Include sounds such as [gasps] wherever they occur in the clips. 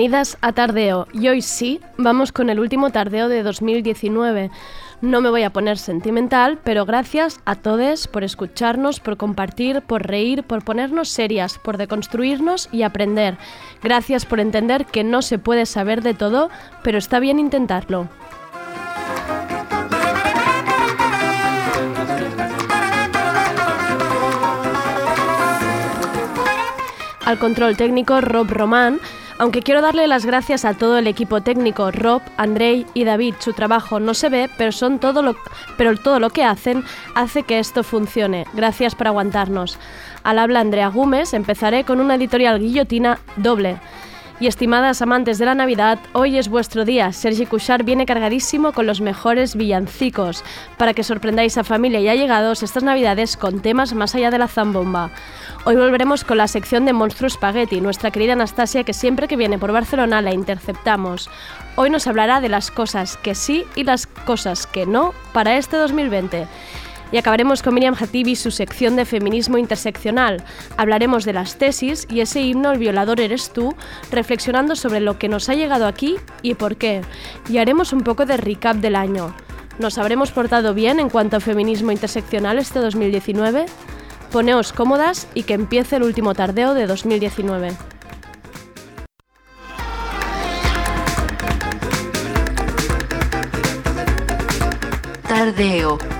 Bienvenidas a Tardeo. Y hoy sí, vamos con el último tardeo de 2019. No me voy a poner sentimental, pero gracias a todos por escucharnos, por compartir, por reír, por ponernos serias, por deconstruirnos y aprender. Gracias por entender que no se puede saber de todo, pero está bien intentarlo. Al control técnico Rob Román, aunque quiero darle las gracias a todo el equipo técnico, Rob, Andrei y David, su trabajo no se ve, pero, son todo lo, pero todo lo que hacen hace que esto funcione. Gracias por aguantarnos. Al habla Andrea Gómez, empezaré con una editorial guillotina doble. Y estimadas amantes de la Navidad, hoy es vuestro día. Sergi Cushar viene cargadísimo con los mejores villancicos para que sorprendáis a familia y allegados estas Navidades con temas más allá de la zambomba. Hoy volveremos con la sección de Monstruo Spaghetti, nuestra querida Anastasia que siempre que viene por Barcelona la interceptamos. Hoy nos hablará de las cosas que sí y las cosas que no para este 2020. Y acabaremos con Miriam Hatibi su sección de feminismo interseccional. Hablaremos de las tesis y ese himno El violador eres tú, reflexionando sobre lo que nos ha llegado aquí y por qué. Y haremos un poco de recap del año. ¿Nos habremos portado bien en cuanto a feminismo interseccional este 2019? Poneos cómodas y que empiece el último tardeo de 2019. Tardeo.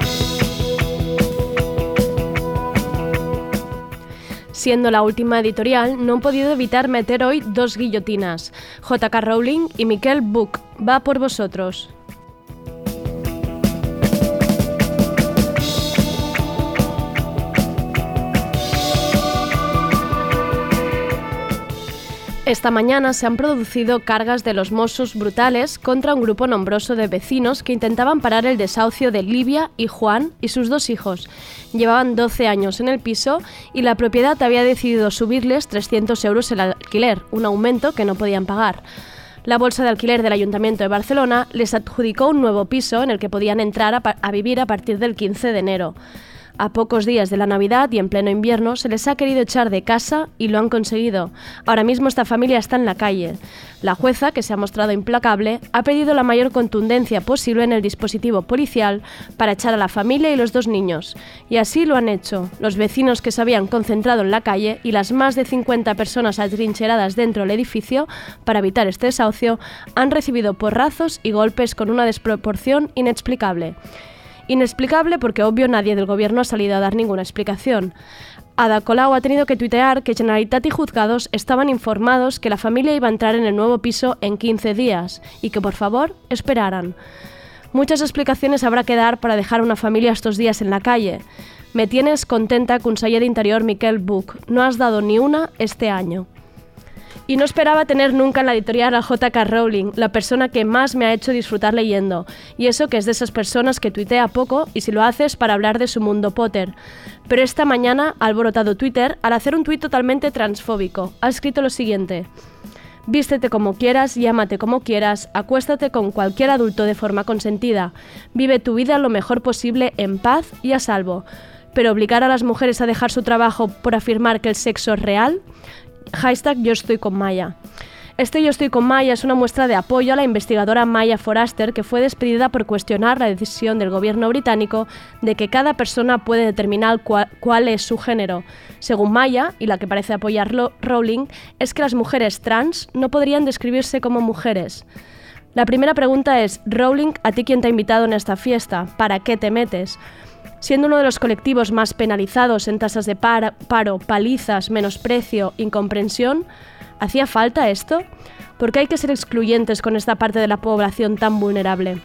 Siendo la última editorial, no he podido evitar meter hoy dos guillotinas. JK Rowling y Miquel Buch. Va por vosotros. Esta mañana se han producido cargas de los Mossos brutales contra un grupo nombroso de vecinos que intentaban parar el desahucio de Livia y Juan y sus dos hijos. Llevaban 12 años en el piso y la propiedad había decidido subirles 300 euros el alquiler, un aumento que no podían pagar. La bolsa de alquiler del Ayuntamiento de Barcelona les adjudicó un nuevo piso en el que podían entrar a, a vivir a partir del 15 de enero. A pocos días de la Navidad y en pleno invierno se les ha querido echar de casa y lo han conseguido. Ahora mismo esta familia está en la calle. La jueza, que se ha mostrado implacable, ha pedido la mayor contundencia posible en el dispositivo policial para echar a la familia y los dos niños. Y así lo han hecho. Los vecinos que se habían concentrado en la calle y las más de 50 personas atrincheradas dentro del edificio para evitar este desahucio han recibido porrazos y golpes con una desproporción inexplicable. Inexplicable porque obvio nadie del gobierno ha salido a dar ninguna explicación. Ada Colau ha tenido que tuitear que Generalitat y juzgados estaban informados que la familia iba a entrar en el nuevo piso en 15 días y que por favor esperaran. Muchas explicaciones habrá que dar para dejar a una familia estos días en la calle. Me tienes contenta, conseller de Interior Miquel Buch. No has dado ni una este año. Y no esperaba tener nunca en la editorial a JK Rowling, la persona que más me ha hecho disfrutar leyendo. Y eso que es de esas personas que tuitea poco y si lo haces para hablar de su mundo Potter. Pero esta mañana ha alborotado Twitter al hacer un tuit totalmente transfóbico. Ha escrito lo siguiente. Vístete como quieras, llámate como quieras, acuéstate con cualquier adulto de forma consentida. Vive tu vida lo mejor posible en paz y a salvo. Pero obligar a las mujeres a dejar su trabajo por afirmar que el sexo es real, Hashtag yo estoy con Maya. Este Yo estoy con Maya es una muestra de apoyo a la investigadora Maya Foraster, que fue despedida por cuestionar la decisión del gobierno británico de que cada persona puede determinar cuál, es su género. Según Maya, y la que parece apoyarlo Rowling, es que las mujeres trans no podrían describirse como mujeres. La primera pregunta es, Rowling, ¿a ti quién te ha invitado en esta fiesta? ¿Para qué te metes? Siendo uno de los colectivos más penalizados en tasas de par- paro, palizas, menosprecio, incomprensión, ¿hacía falta esto? ¿Por qué hay que ser excluyentes con esta parte de la población tan vulnerable?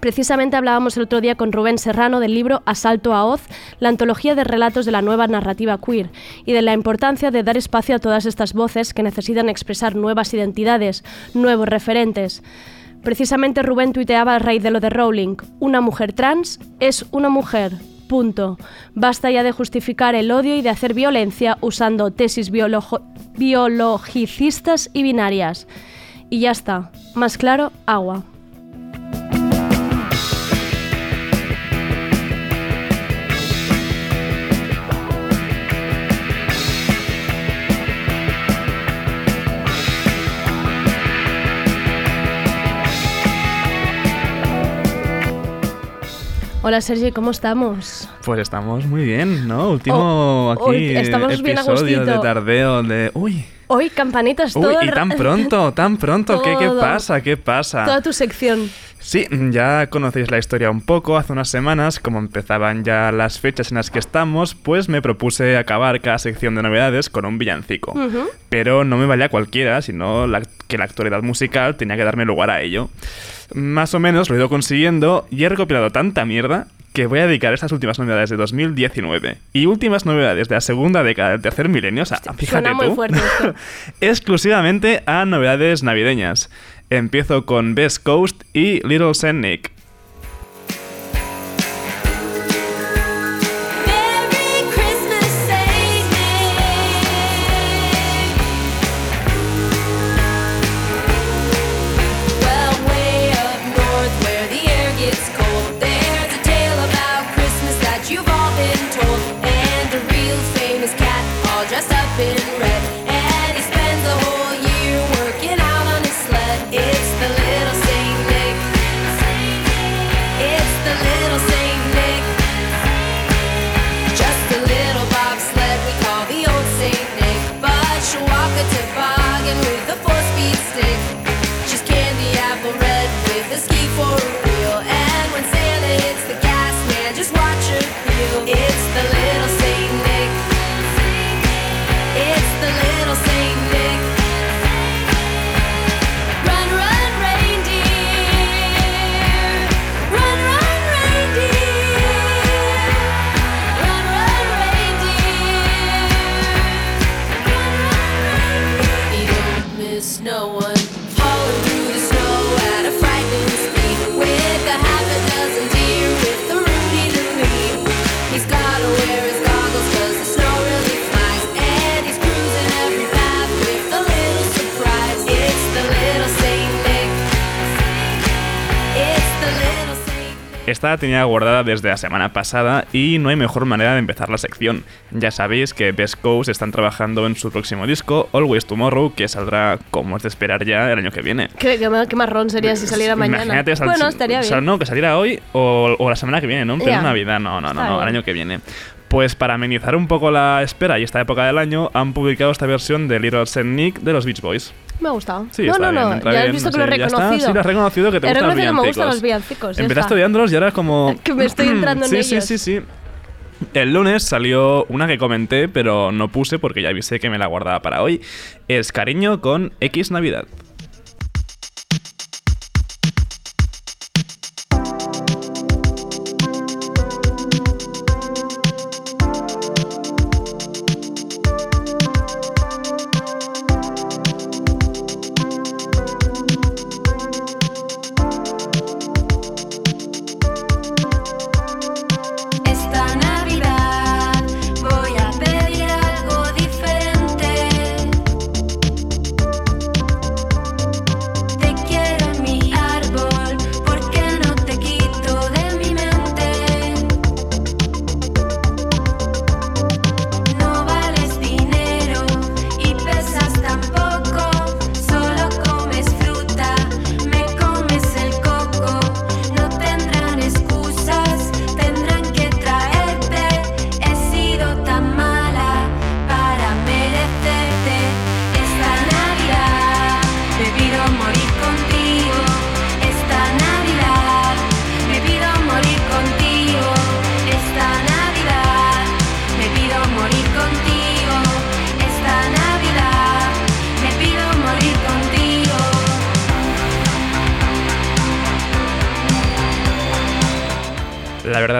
Precisamente hablábamos el otro día con Rubén Serrano del libro Asalto a Oz, la antología de relatos de la nueva narrativa queer, y de la importancia de dar espacio a todas estas voces que necesitan expresar nuevas identidades, nuevos referentes. Precisamente Rubén tuiteaba a raíz de lo de Rowling, una mujer trans es una mujer, punto. Basta ya de justificar el odio y de hacer violencia usando tesis biologicistas y binarias. Y ya está, más claro, agua. Hola Sergi, ¿cómo estamos? Pues estamos muy bien, ¿no? Último Oh, aquí estamos bien a episodio de gustito. tardeo de... Uy, Hoy campanitas uy, todo y el tan pronto, [laughs] tan pronto. ¿Qué, ¿Qué pasa? ¿Qué pasa? Toda tu sección. Sí, ya conocéis la historia un poco. Hace unas semanas, como empezaban ya las fechas en las que estamos, pues me propuse acabar cada sección de novedades con un villancico. Pero no me valía cualquiera, sino la- que la actualidad musical tenía que darme lugar a ello. Más o menos lo he ido consiguiendo y he recopilado tanta mierda que voy a dedicar estas últimas novedades de 2019 y últimas novedades de la segunda década del tercer milenio, o sea, fíjate suena muy tú, fuerte esto. [laughs] exclusivamente a novedades navideñas. Empiezo con Best Coast y Little Saint Nick. Esta la tenía guardada desde la semana pasada y no hay mejor manera de empezar la sección. Ya sabéis que Best Coast están trabajando en su próximo disco, Always Tomorrow, que saldrá, como es de esperar ya, el año que viene. ¿Qué, qué, marrón sería si saliera mañana? Imagínate, sal- bueno, estaría bien. no, que saliera hoy o, o la semana que viene, ¿no? En plena Ya. Navidad, no, no, no, no, el año que viene. Pues para amenizar un poco la espera y esta época del año, han publicado esta versión de Little Saint Nick de los Beach Boys. Me ha gustado. Sí, no, no, no. Ya has visto que lo he reconocido. Sí, lo has reconocido que te He gustan los que me villancicos. gustan los villancicos. Empezaste odiándolos y ahora es como... [laughs] Que me estoy entrando en sí, ellos. Sí, sí, sí. El lunes salió una que comenté, pero no puse porque ya avisé que me la guardaba para hoy. Es Cariño con X Navidad.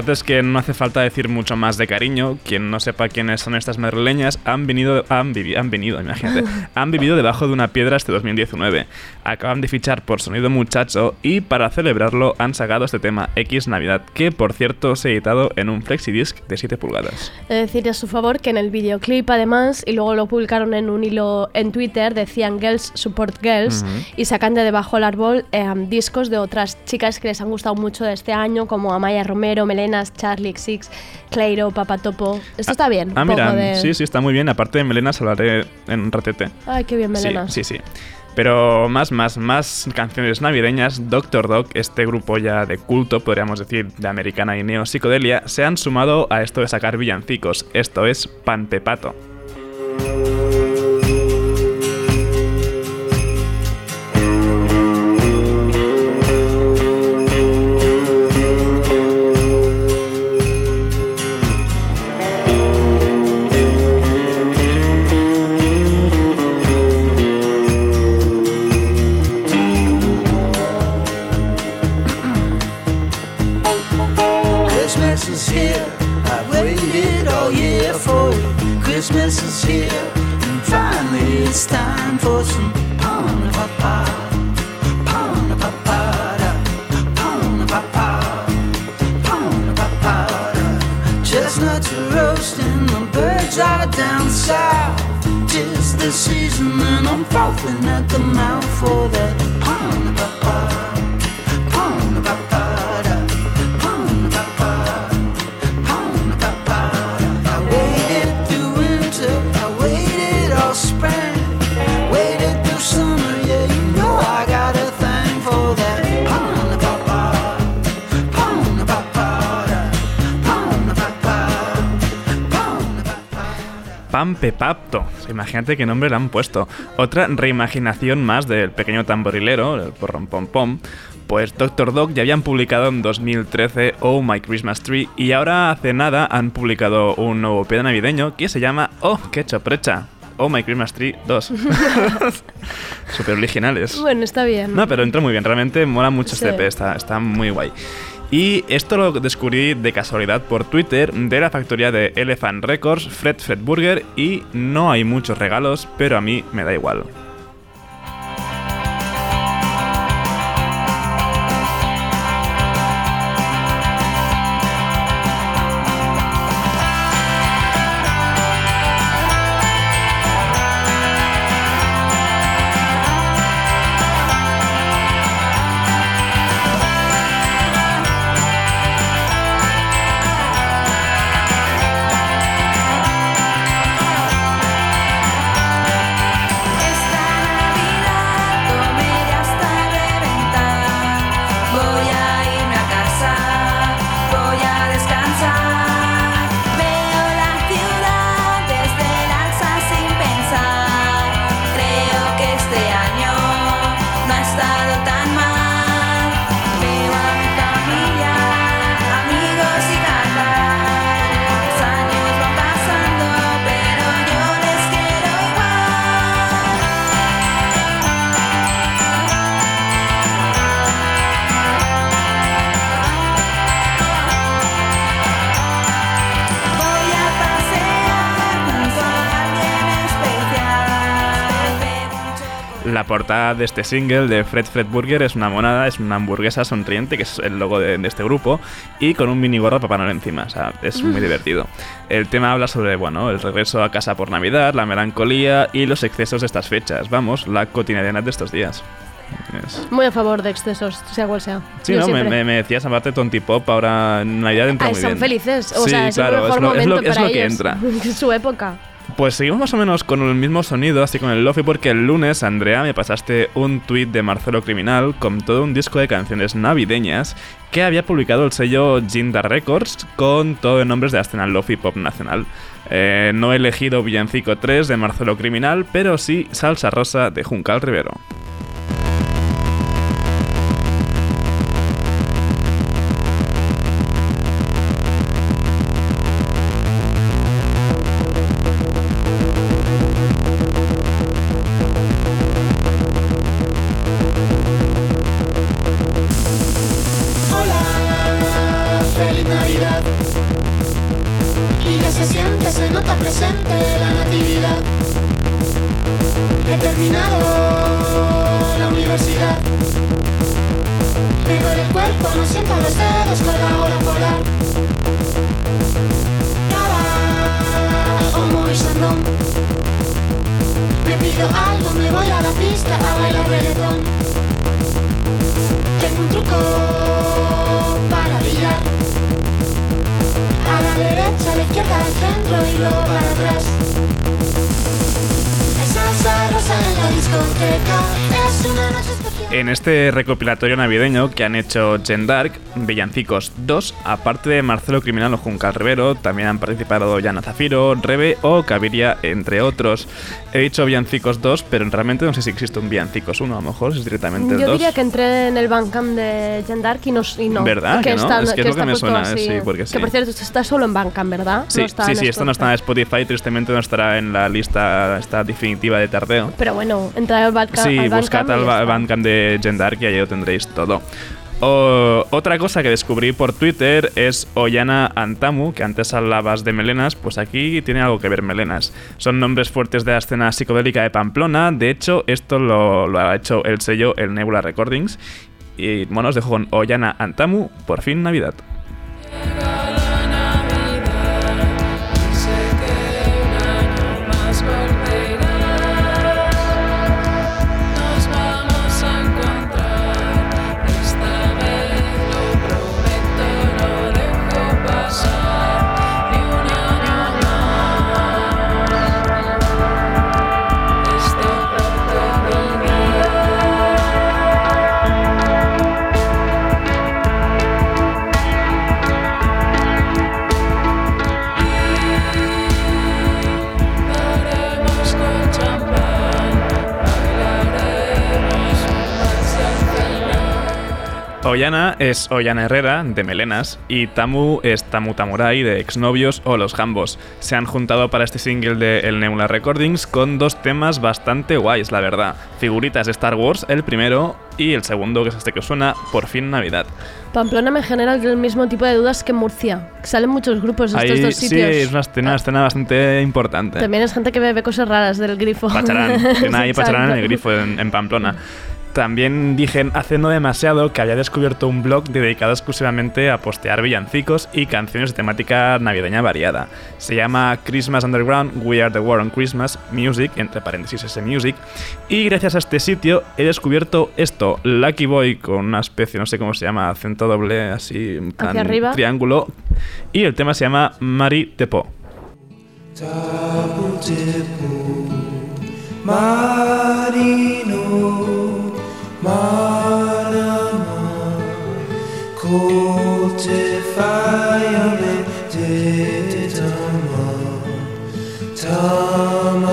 Verdad es que no hace falta decir mucho más de cariño. Quien no sepa quiénes son estas madrileñas han venido, han, vivi- han venido, imagínate, [laughs] han vivido debajo de una piedra este 2019. Acaban de fichar por Sonido Muchacho y para celebrarlo han sacado este tema X Navidad, que por cierto se ha editado en un flexidisc de 7 pulgadas. He de decir a su favor que en el videoclip además, y luego lo publicaron en un hilo en Twitter, decían Girls Support Girls y sacan de debajo del árbol eh, discos de otras chicas que les han gustado mucho de este año, como Amaya Romero, Melenas, Charlie Six, Cleiro, Papatopo. Esto está bien. Ah, un poco mira, de- sí, sí, está muy bien. Aparte de Melenas hablaré en ratete. Ay, qué bien, Sí, Melenas. sí, sí. Pero más, más, más canciones navideñas, Doctor Dog, este grupo ya de culto, podríamos decir, de americana y neopsicodelia, se han sumado a esto de sacar villancicos. Esto es Pan Pepapto. Imagínate qué nombre le han puesto. Otra reimaginación más del pequeño tamborilero, el porrom pom pom. Pues Doctor Dog ya habían publicado en 2013 Oh My Christmas Tree y ahora hace nada han publicado un nuevo pedo navideño que se llama Oh, qué choprecha. Oh My Christmas Tree 2. [laughs] Super originales. Bueno, está bien. No, pero entra muy bien, realmente mola mucho Sí. este EP, está, está muy guay. Y esto lo descubrí de casualidad por Twitter de la factoría de Elephant Records, Fred Fred Burger, y no hay muchos regalos, pero a mí me da igual. Portada de este single de Fred Fred Burger es una monada, es una hamburguesa sonriente, que es el logo de, de este grupo, y con un mini gorro de Papá Noel encima, o sea, es muy divertido. El tema habla sobre, bueno, el regreso a casa por Navidad, la melancolía y los excesos de estas fechas, vamos, la cotidianidad de estos días. Es- Muy a favor de excesos, sea cual sea. Sí, Yo ¿no? Me, me, me decías aparte Tonti Pop, ahora en Navidad entra Ay, muy son bien. felices, o sí, sea, es claro, el mejor es lo, es momento lo- es para lo que ellos. entra. [laughs] Es su época. Pues seguimos más o menos con el mismo sonido, así con el lofi, porque el lunes, Andrea, me pasaste un tuit de Marcelo Criminal con todo un disco de canciones navideñas que había publicado el sello Ginda Records con todo en nombres de la escena lofi pop nacional. Eh, no he elegido Villancico 3 de Marcelo Criminal, pero sí Salsa Rosa de Juncal Rivero. Recopilatorio navideño que han hecho Gen Dark, Villancicos 2, aparte de Marcelo Criminal o Juncal Rivero, también han participado Yana Zafiro, Rebe o Caviria, entre otros. He dicho Villancicos 2, pero realmente no sé si existe un Villancicos 1, a lo mejor es directamente el Yo 2. diría que entré en el Bandcamp de Gendark y no. Y no ¿Verdad que no? está- Es que es lo que me suena, puesto sí, porque sí. Que por cierto, está solo en Bandcamp, ¿verdad? Sí, No está sí, sí, esto no está en Spotify, tristemente no estará en la lista esta definitiva de tardeo. Pero bueno, entra al Bandcamp. Sí, buscad al. Bandcamp de Gendark y ahí tendréis todo. Otra cosa que descubrí por Twitter es Ollana Antamu, que antes hablabas de melenas, pues aquí tiene algo que ver melenas. Son nombres fuertes de la escena psicodélica de Pamplona, de hecho esto lo, lo ha hecho el sello El Nebula Recordings. Y bueno, os dejo con Ollana Antamu, por fin Navidad. Ollana es Ollana Herrera, de Melenas, y Tamu es Tamu Tamurai, de Exnovios o Los Jambos. Se han juntado para este single de El Nebula Recordings con dos temas bastante guays, la verdad. Figuritas de Star Wars, el primero, y el segundo, que es este que suena, Por fin Navidad. Pamplona me genera el mismo tipo de dudas que Murcia. Salen muchos grupos de Ahí estos dos sí, sitios. es una escena, una escena bastante importante. También es gente que bebe cosas raras del grifo. Pacharán, [laughs] tiene ahí Pacharán en el grifo en, en Pamplona. También dije hace no demasiado que había descubierto un blog dedicado exclusivamente a postear villancicos y canciones de temática navideña variada. Se llama Christmas Underground We Are the War on Christmas Music, entre paréntesis ese music. Y gracias a este sitio he descubierto esto, Lucky Boy con una especie, no sé cómo se llama, acento doble, así, plan Hacia arriba. triángulo. Y el tema se llama Mari Tepo. Marino, Cultify your meditation, dedicam,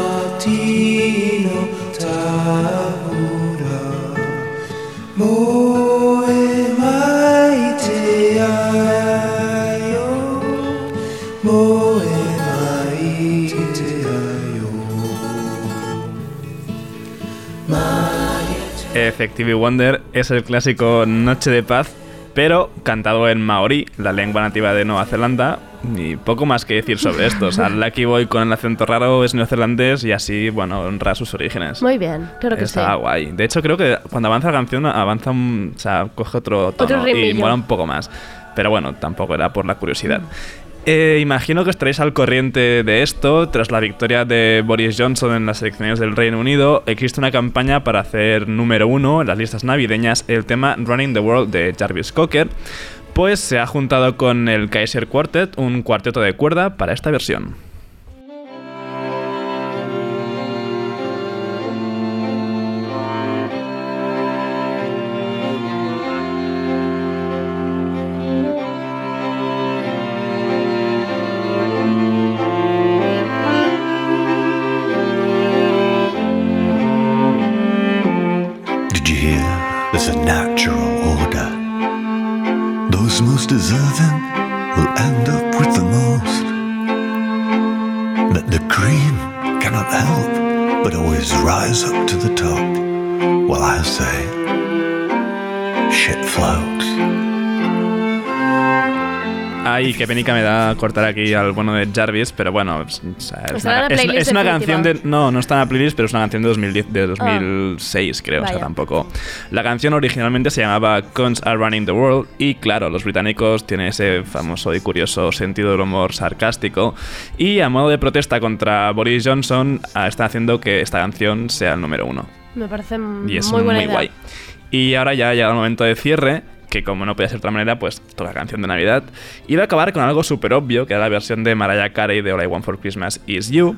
Effective Wonder es el clásico Noche de Paz, pero cantado en maorí, la lengua nativa de Nueva Zelanda, y poco más que decir sobre esto. O sea, [laughs] Lucky Boy con el acento raro es neozelandés y así, bueno, honra sus orígenes. Muy bien, claro que sí. Está guay. De hecho, creo que cuando avanza la canción, avanza un, o sea, coge otro tono Otro y mola un poco más. Pero bueno, tampoco era por la curiosidad. Eh, imagino que estaréis al corriente de esto. Tras la victoria de Boris Johnson en las elecciones del Reino Unido, existe una campaña para hacer número uno en las listas navideñas el tema Running the World de Jarvis Cocker. Pues se ha juntado con el Kaiser Quartet, un cuarteto de cuerda, para esta versión. Cortar aquí al bueno de Jarvis, pero bueno, es, una, la es- playlist es una canción de... No, no está en la playlist, pero es una canción de, 2010, de 2006, creo, o sea, Ah, Vaya. tampoco. La canción originalmente se llamaba Cons Are Running the World y claro, los británicos tienen ese famoso y curioso sentido del humor sarcástico y a modo de protesta contra Boris Johnson ah, está haciendo que esta canción sea el número uno. Me parece Y es muy muy, buena idea. guay. Y ahora ya ha llegado el momento de cierre, que como no podía ser de otra manera, pues toca canción de Navidad. Va a acabar con algo súper obvio, que era la versión de Mariah Carey de All I Want for Christmas Is You.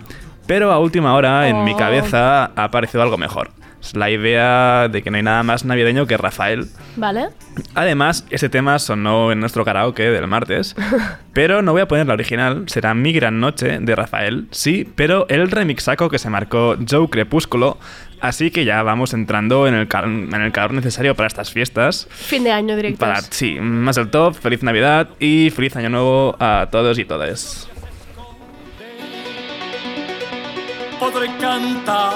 Pero a última hora, en mi Oh. cabeza, ha aparecido algo mejor. Es la idea de que no hay nada más navideño que Rafael. ¿Vale? Además, ese tema sonó en nuestro karaoke del martes, [laughs] pero no voy a poner la original, será Mi Gran Noche de Rafael, sí, pero el remixaco que se marcó Joe Crepúsculo, así que ya vamos entrando en el, cal- en el calor necesario para estas fiestas. Fin de año directo. Para, sí, más del top, feliz Navidad y feliz Año Nuevo a todos y todas. podré cantar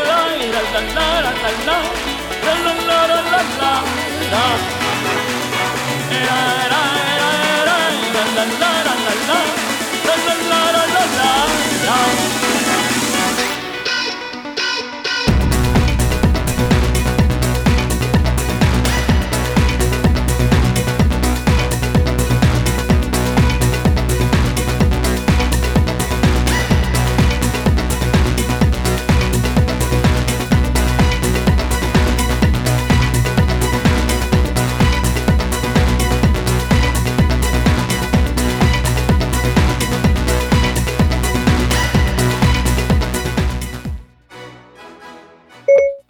la, la, la, la, la.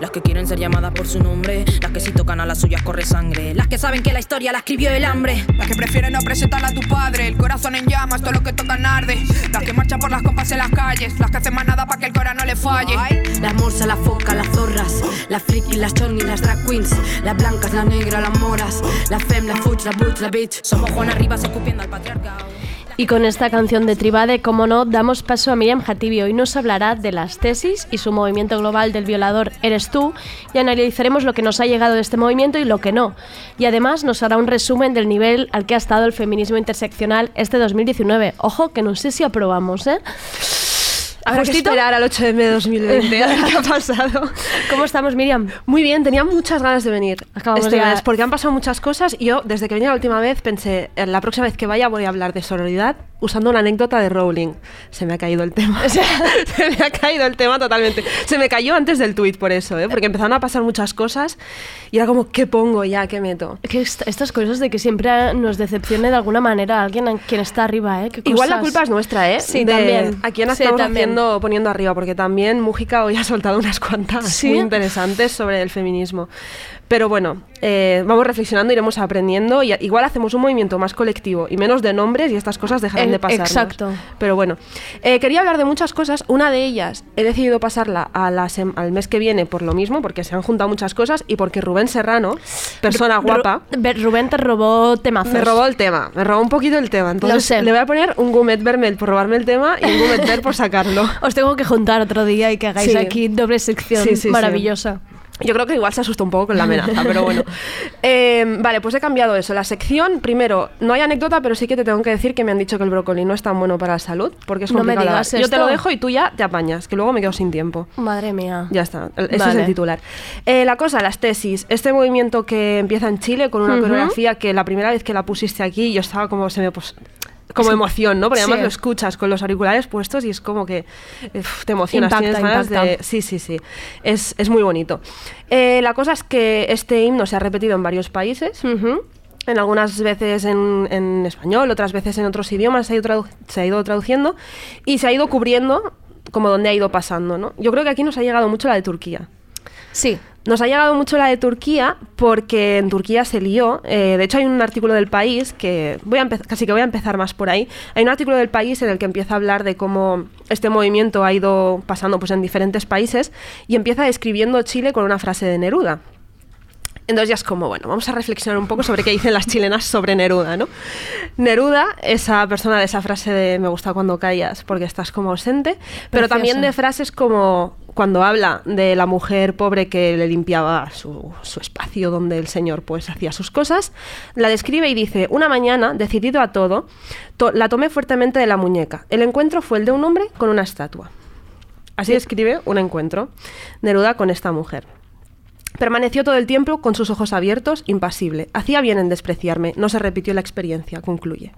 Las que quieren ser llamadas por su nombre, las que si tocan a las suyas corre sangre, las que saben que la historia la escribió el hambre. Las que prefieren no presentarla a tu padre, el corazón en llamas, todo lo que tocan arde. Las que marchan por las compas en las calles, las que hacen más nada para que el corazón no le falle. Las morsas, las focas, las zorras, las frikis, las chornis, las drag queens, las blancas, las negras, las moras, las fem, las fuch, las butch, las bitch. Somos Juana Rivas escupiendo al patriarcado. Y con esta canción de Tribade, como no, damos paso a Miriam Hatibi. Hoy nos hablará de las tesis y su movimiento global del violador Eres tú y analizaremos lo que nos ha llegado de este movimiento y lo que no. Y además nos hará un resumen del nivel al que ha estado el feminismo interseccional este 2019. Ojo, que no sé si aprobamos, ¿eh? Habrá que ¿Justito? esperar al 8M de 2020 a ver qué ha [laughs] pasado. ¿Cómo estamos, Miriam? Muy bien, tenía muchas ganas de venir Acabamos este de- mes, porque han pasado muchas cosas y yo, desde que venía la última vez, pensé, "Eh, la próxima vez que vaya voy a hablar de sororidad usando una anécdota de Rowling. Se me ha caído el tema. O sea, [laughs] se me ha caído el tema totalmente. Se me cayó antes del tweet por eso, ¿eh? porque empezaron a pasar muchas cosas y era como, ¿qué pongo ya? ¿Qué meto? Que est- estas cosas de que siempre nos decepcione de alguna manera alguien a quien está arriba, ¿eh? ¿Qué Igual la culpa es nuestra, ¿eh? Sí, De también. A quién Sí, estamos también. Haciendo, poniendo arriba, porque también Mújica hoy ha soltado unas cuantas ¿Sí? muy interesantes sobre el feminismo. Pero bueno, eh, vamos reflexionando, iremos aprendiendo y igual hacemos un movimiento más colectivo y menos de nombres y estas cosas dejarán de pasar. exacto. Pero bueno, eh, quería hablar de muchas cosas. Una de ellas he decidido pasarla a la al mes que viene por lo mismo, porque se han juntado muchas cosas y porque Rubén Serrano, persona guapa, Rubén te robó temazos. me robó el tema, me robó un poquito el tema. Entonces sé. le voy a poner un Gumet Vermel por robarme el tema y un Gumet Ver por sacarlo. [laughs] Os tengo que juntar otro día y que hagáis Sí. aquí doble sección sí, sí. maravillosa. Yo creo que igual se asusta un poco con la amenaza, pero bueno. [laughs] Eh, vale, pues he cambiado eso. La sección, primero, no hay anécdota, pero sí que te tengo que decir que me han dicho que el brócoli no es tan bueno para la salud, porque es No me digas Yo te lo dejo y tú ya te apañas, que luego me quedo sin tiempo. Madre mía. Ya está, ese es el titular. Eh, la cosa, las tesis. Este movimiento que empieza en Chile con una coreografía que la primera vez que la pusiste aquí yo estaba como se me... pos- como Sí. emoción, ¿no? Porque además Sí. lo escuchas con los auriculares puestos y es como que uf, te emocionas. Impacta, tienes ganas impacta. de- Sí, sí, sí. Es, es muy bonito. Eh, la cosa es que este himno se ha repetido en varios países. En algunas veces en, en español, otras veces en otros idiomas se ha, ido se ha ido traduciendo y se ha ido cubriendo como donde ha ido pasando, ¿no? Yo creo que aquí nos ha llegado mucho la de Turquía. Sí. Nos ha llegado mucho la de Turquía porque en Turquía se lió. eh, de hecho, hay un artículo del país que voy a casi que voy a empezar más por ahí. Hay un artículo del país en el que empieza a hablar de cómo este movimiento ha ido pasando pues, en diferentes países y empieza describiendo Chile con una frase de Neruda. Entonces ya es como, bueno, vamos a reflexionar un poco sobre qué dicen las chilenas sobre Neruda, ¿no? Neruda, esa persona de esa frase de me gusta cuando callas porque estás como ausente, pero también de frases como cuando habla de la mujer pobre que le limpiaba su, su espacio donde el señor pues hacía sus cosas, la describe y dice, una mañana, decidido a todo, to- la tomé fuertemente de la muñeca. El encuentro fue el de un hombre con una estatua. Así describe un encuentro Neruda con esta mujer. Permaneció todo el tiempo con sus ojos abiertos, impasible. Hacía bien en despreciarme. No se repitió la experiencia, concluye.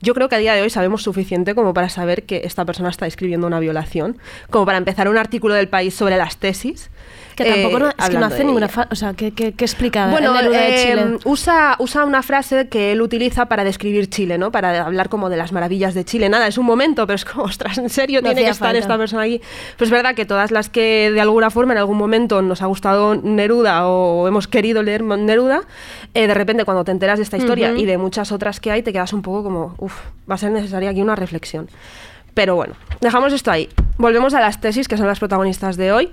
Yo creo que a día de hoy sabemos suficiente como para saber que esta persona está escribiendo una violación, como para empezar un artículo del país sobre las tesis. Que tampoco eh, no, es que no hace ninguna... O sea, ¿qué, qué, qué explica Bueno, el Neruda de eh, Chile? usa, usa una frase que él utiliza para describir Chile, ¿no? Para hablar como de las maravillas de Chile. Nada, es un momento, pero es como, [laughs] ostras, ¿en serio No tiene que estar falta. esta persona aquí? Pues es verdad que todas las que de alguna forma en algún momento nos ha gustado Neruda o hemos querido leer Neruda, eh, de repente cuando te enteras de esta historia Ujú. y de muchas otras que hay, te quedas un poco como, va a ser necesaria aquí una reflexión. Pero bueno, dejamos esto ahí. Volvemos a las tesis, que son las protagonistas de hoy.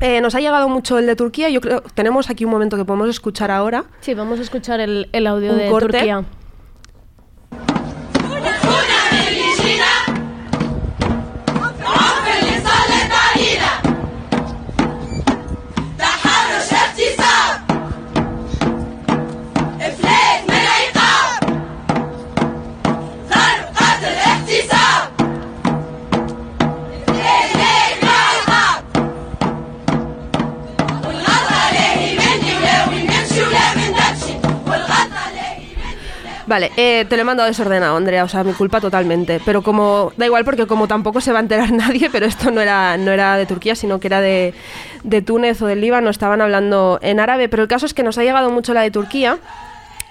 Eh, nos ha llegado mucho el de Turquía. Yo creo tenemos aquí un momento que podemos escuchar ahora. Sí, vamos a escuchar el, el audio Un de corte. Turquía. Vale, eh, te lo he mandado desordenado, Andrea, o sea, mi culpa totalmente. Pero como, da igual porque como tampoco se va a enterar [laughs] nadie, pero esto no era, no era de Turquía, sino que era de, de Túnez o del Líbano, estaban hablando en árabe. Pero el caso es que nos ha llegado mucho la de Turquía.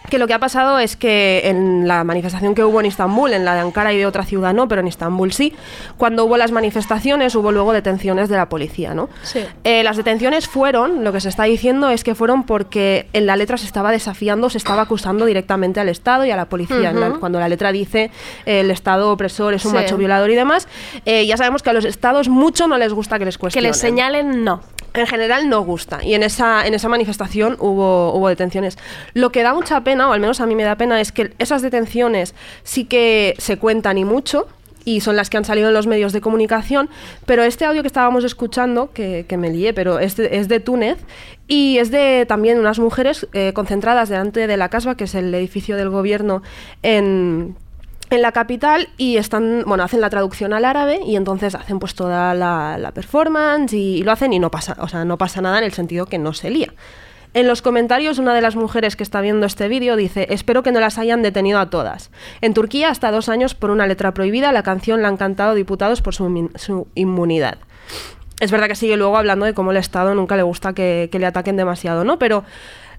Que lo que ha pasado es que en la manifestación que hubo en Istambul, en la de Ankara y de otra ciudad no, pero en Istambul sí, cuando hubo las manifestaciones hubo luego detenciones de la policía, ¿no? Sí. Eh, las detenciones fueron, lo que se está diciendo es que fueron porque en la letra se estaba desafiando, se estaba acusando directamente al Estado y a la policía. La- cuando la letra dice eh, el Estado opresor es un Sí. macho violador y demás, eh, ya sabemos que a los Estados mucho no les gusta que les Que cuestionen. les señalen, no. En general no gusta. Y en esa, en esa manifestación hubo, hubo detenciones. Lo que da mucha pena, o al menos a mí me da pena, es que esas detenciones sí que se cuentan y mucho. Y son las que han salido en los medios de comunicación. Pero este audio que estábamos escuchando, que, me lié, pero es de, es de Túnez. Y es de también unas mujeres eh, concentradas delante de la Casba, que es el edificio del gobierno en, en la capital y están, bueno, hacen la traducción al árabe y entonces hacen pues toda la, performance y, lo hacen y no pasa, o sea, no pasa nada en el sentido que no se lía. En los comentarios, una de las mujeres que está viendo este vídeo dice, espero que no las hayan detenido a todas. En Turquía, hasta dos años por una letra prohibida, la canción la han cantado diputados por su inmunidad. Es verdad que sigue luego hablando de cómo el Estado nunca le gusta que, que le ataquen demasiado, ¿no? Pero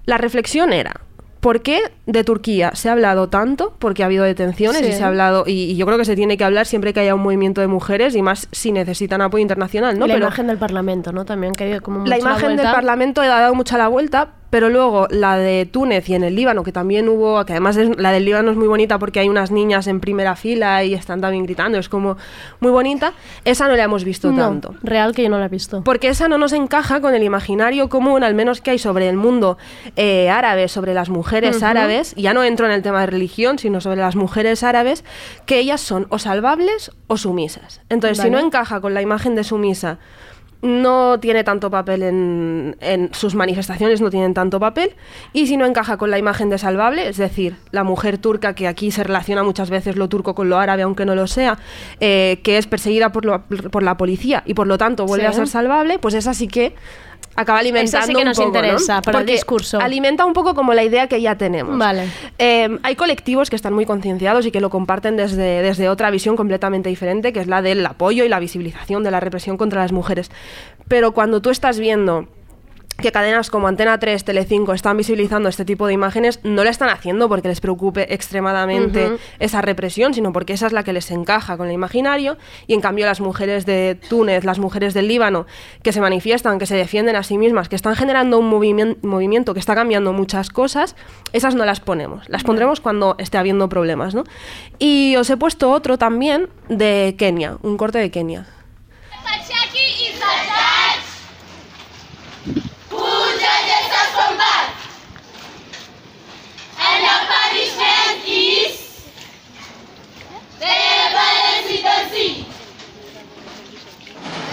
la reflexión era, ¿por qué de Turquía se ha hablado tanto? Porque ha habido detenciones Sí. y se ha hablado, y, y yo creo que se tiene que hablar siempre que haya un movimiento de mujeres y más si necesitan apoyo internacional, ¿no? la Pero imagen del Parlamento, ¿no? También que como la mucho imagen del vuelta. Parlamento ha dado mucha la vuelta, pero luego la de Túnez y en el Líbano, que también hubo, que además es- la del Líbano es muy bonita porque hay unas niñas en primera fila y están también gritando, es como muy bonita, esa no la hemos visto No, tanto. real que yo no la he visto. Porque esa no nos encaja con el imaginario común, al menos que hay sobre el mundo eh, árabe, sobre las mujeres árabes, ya no entro en el tema de religión, sino sobre las mujeres árabes, que ellas son o salvables o sumisas. Entonces, si no encaja con la imagen de sumisa no tiene tanto papel en, en sus manifestaciones, no tienen tanto papel, y si no encaja con la imagen de salvable, es decir, la mujer turca, que aquí se relaciona muchas veces lo turco con lo árabe, aunque no lo sea, eh, que es perseguida por, lo- por la policía y por lo tanto vuelve Sí. a ser salvable, pues esa sí que acaba alimentando Esa sí que un nos poco, el discurso. alimenta un poco como la idea que ya tenemos. Vale. Eh, hay colectivos que están muy concienciados y que lo comparten desde, desde otra visión completamente diferente, que es la del apoyo y la visibilización de la represión contra las mujeres. Pero cuando tú estás viendo que cadenas como Antena 3, Telecinco están visibilizando este tipo de imágenes, no lo están haciendo porque les preocupe extremadamente esa represión, sino porque esa es la que les encaja con el imaginario. Y en cambio las mujeres de Túnez, las mujeres del Líbano, que se manifiestan, que se defienden a sí mismas, que están generando un movimien- movimiento que está cambiando muchas cosas, esas no las ponemos. Las pondremos cuando esté habiendo problemas. ¿no? Y os he puesto otro también de Kenia, un corte de Kenia.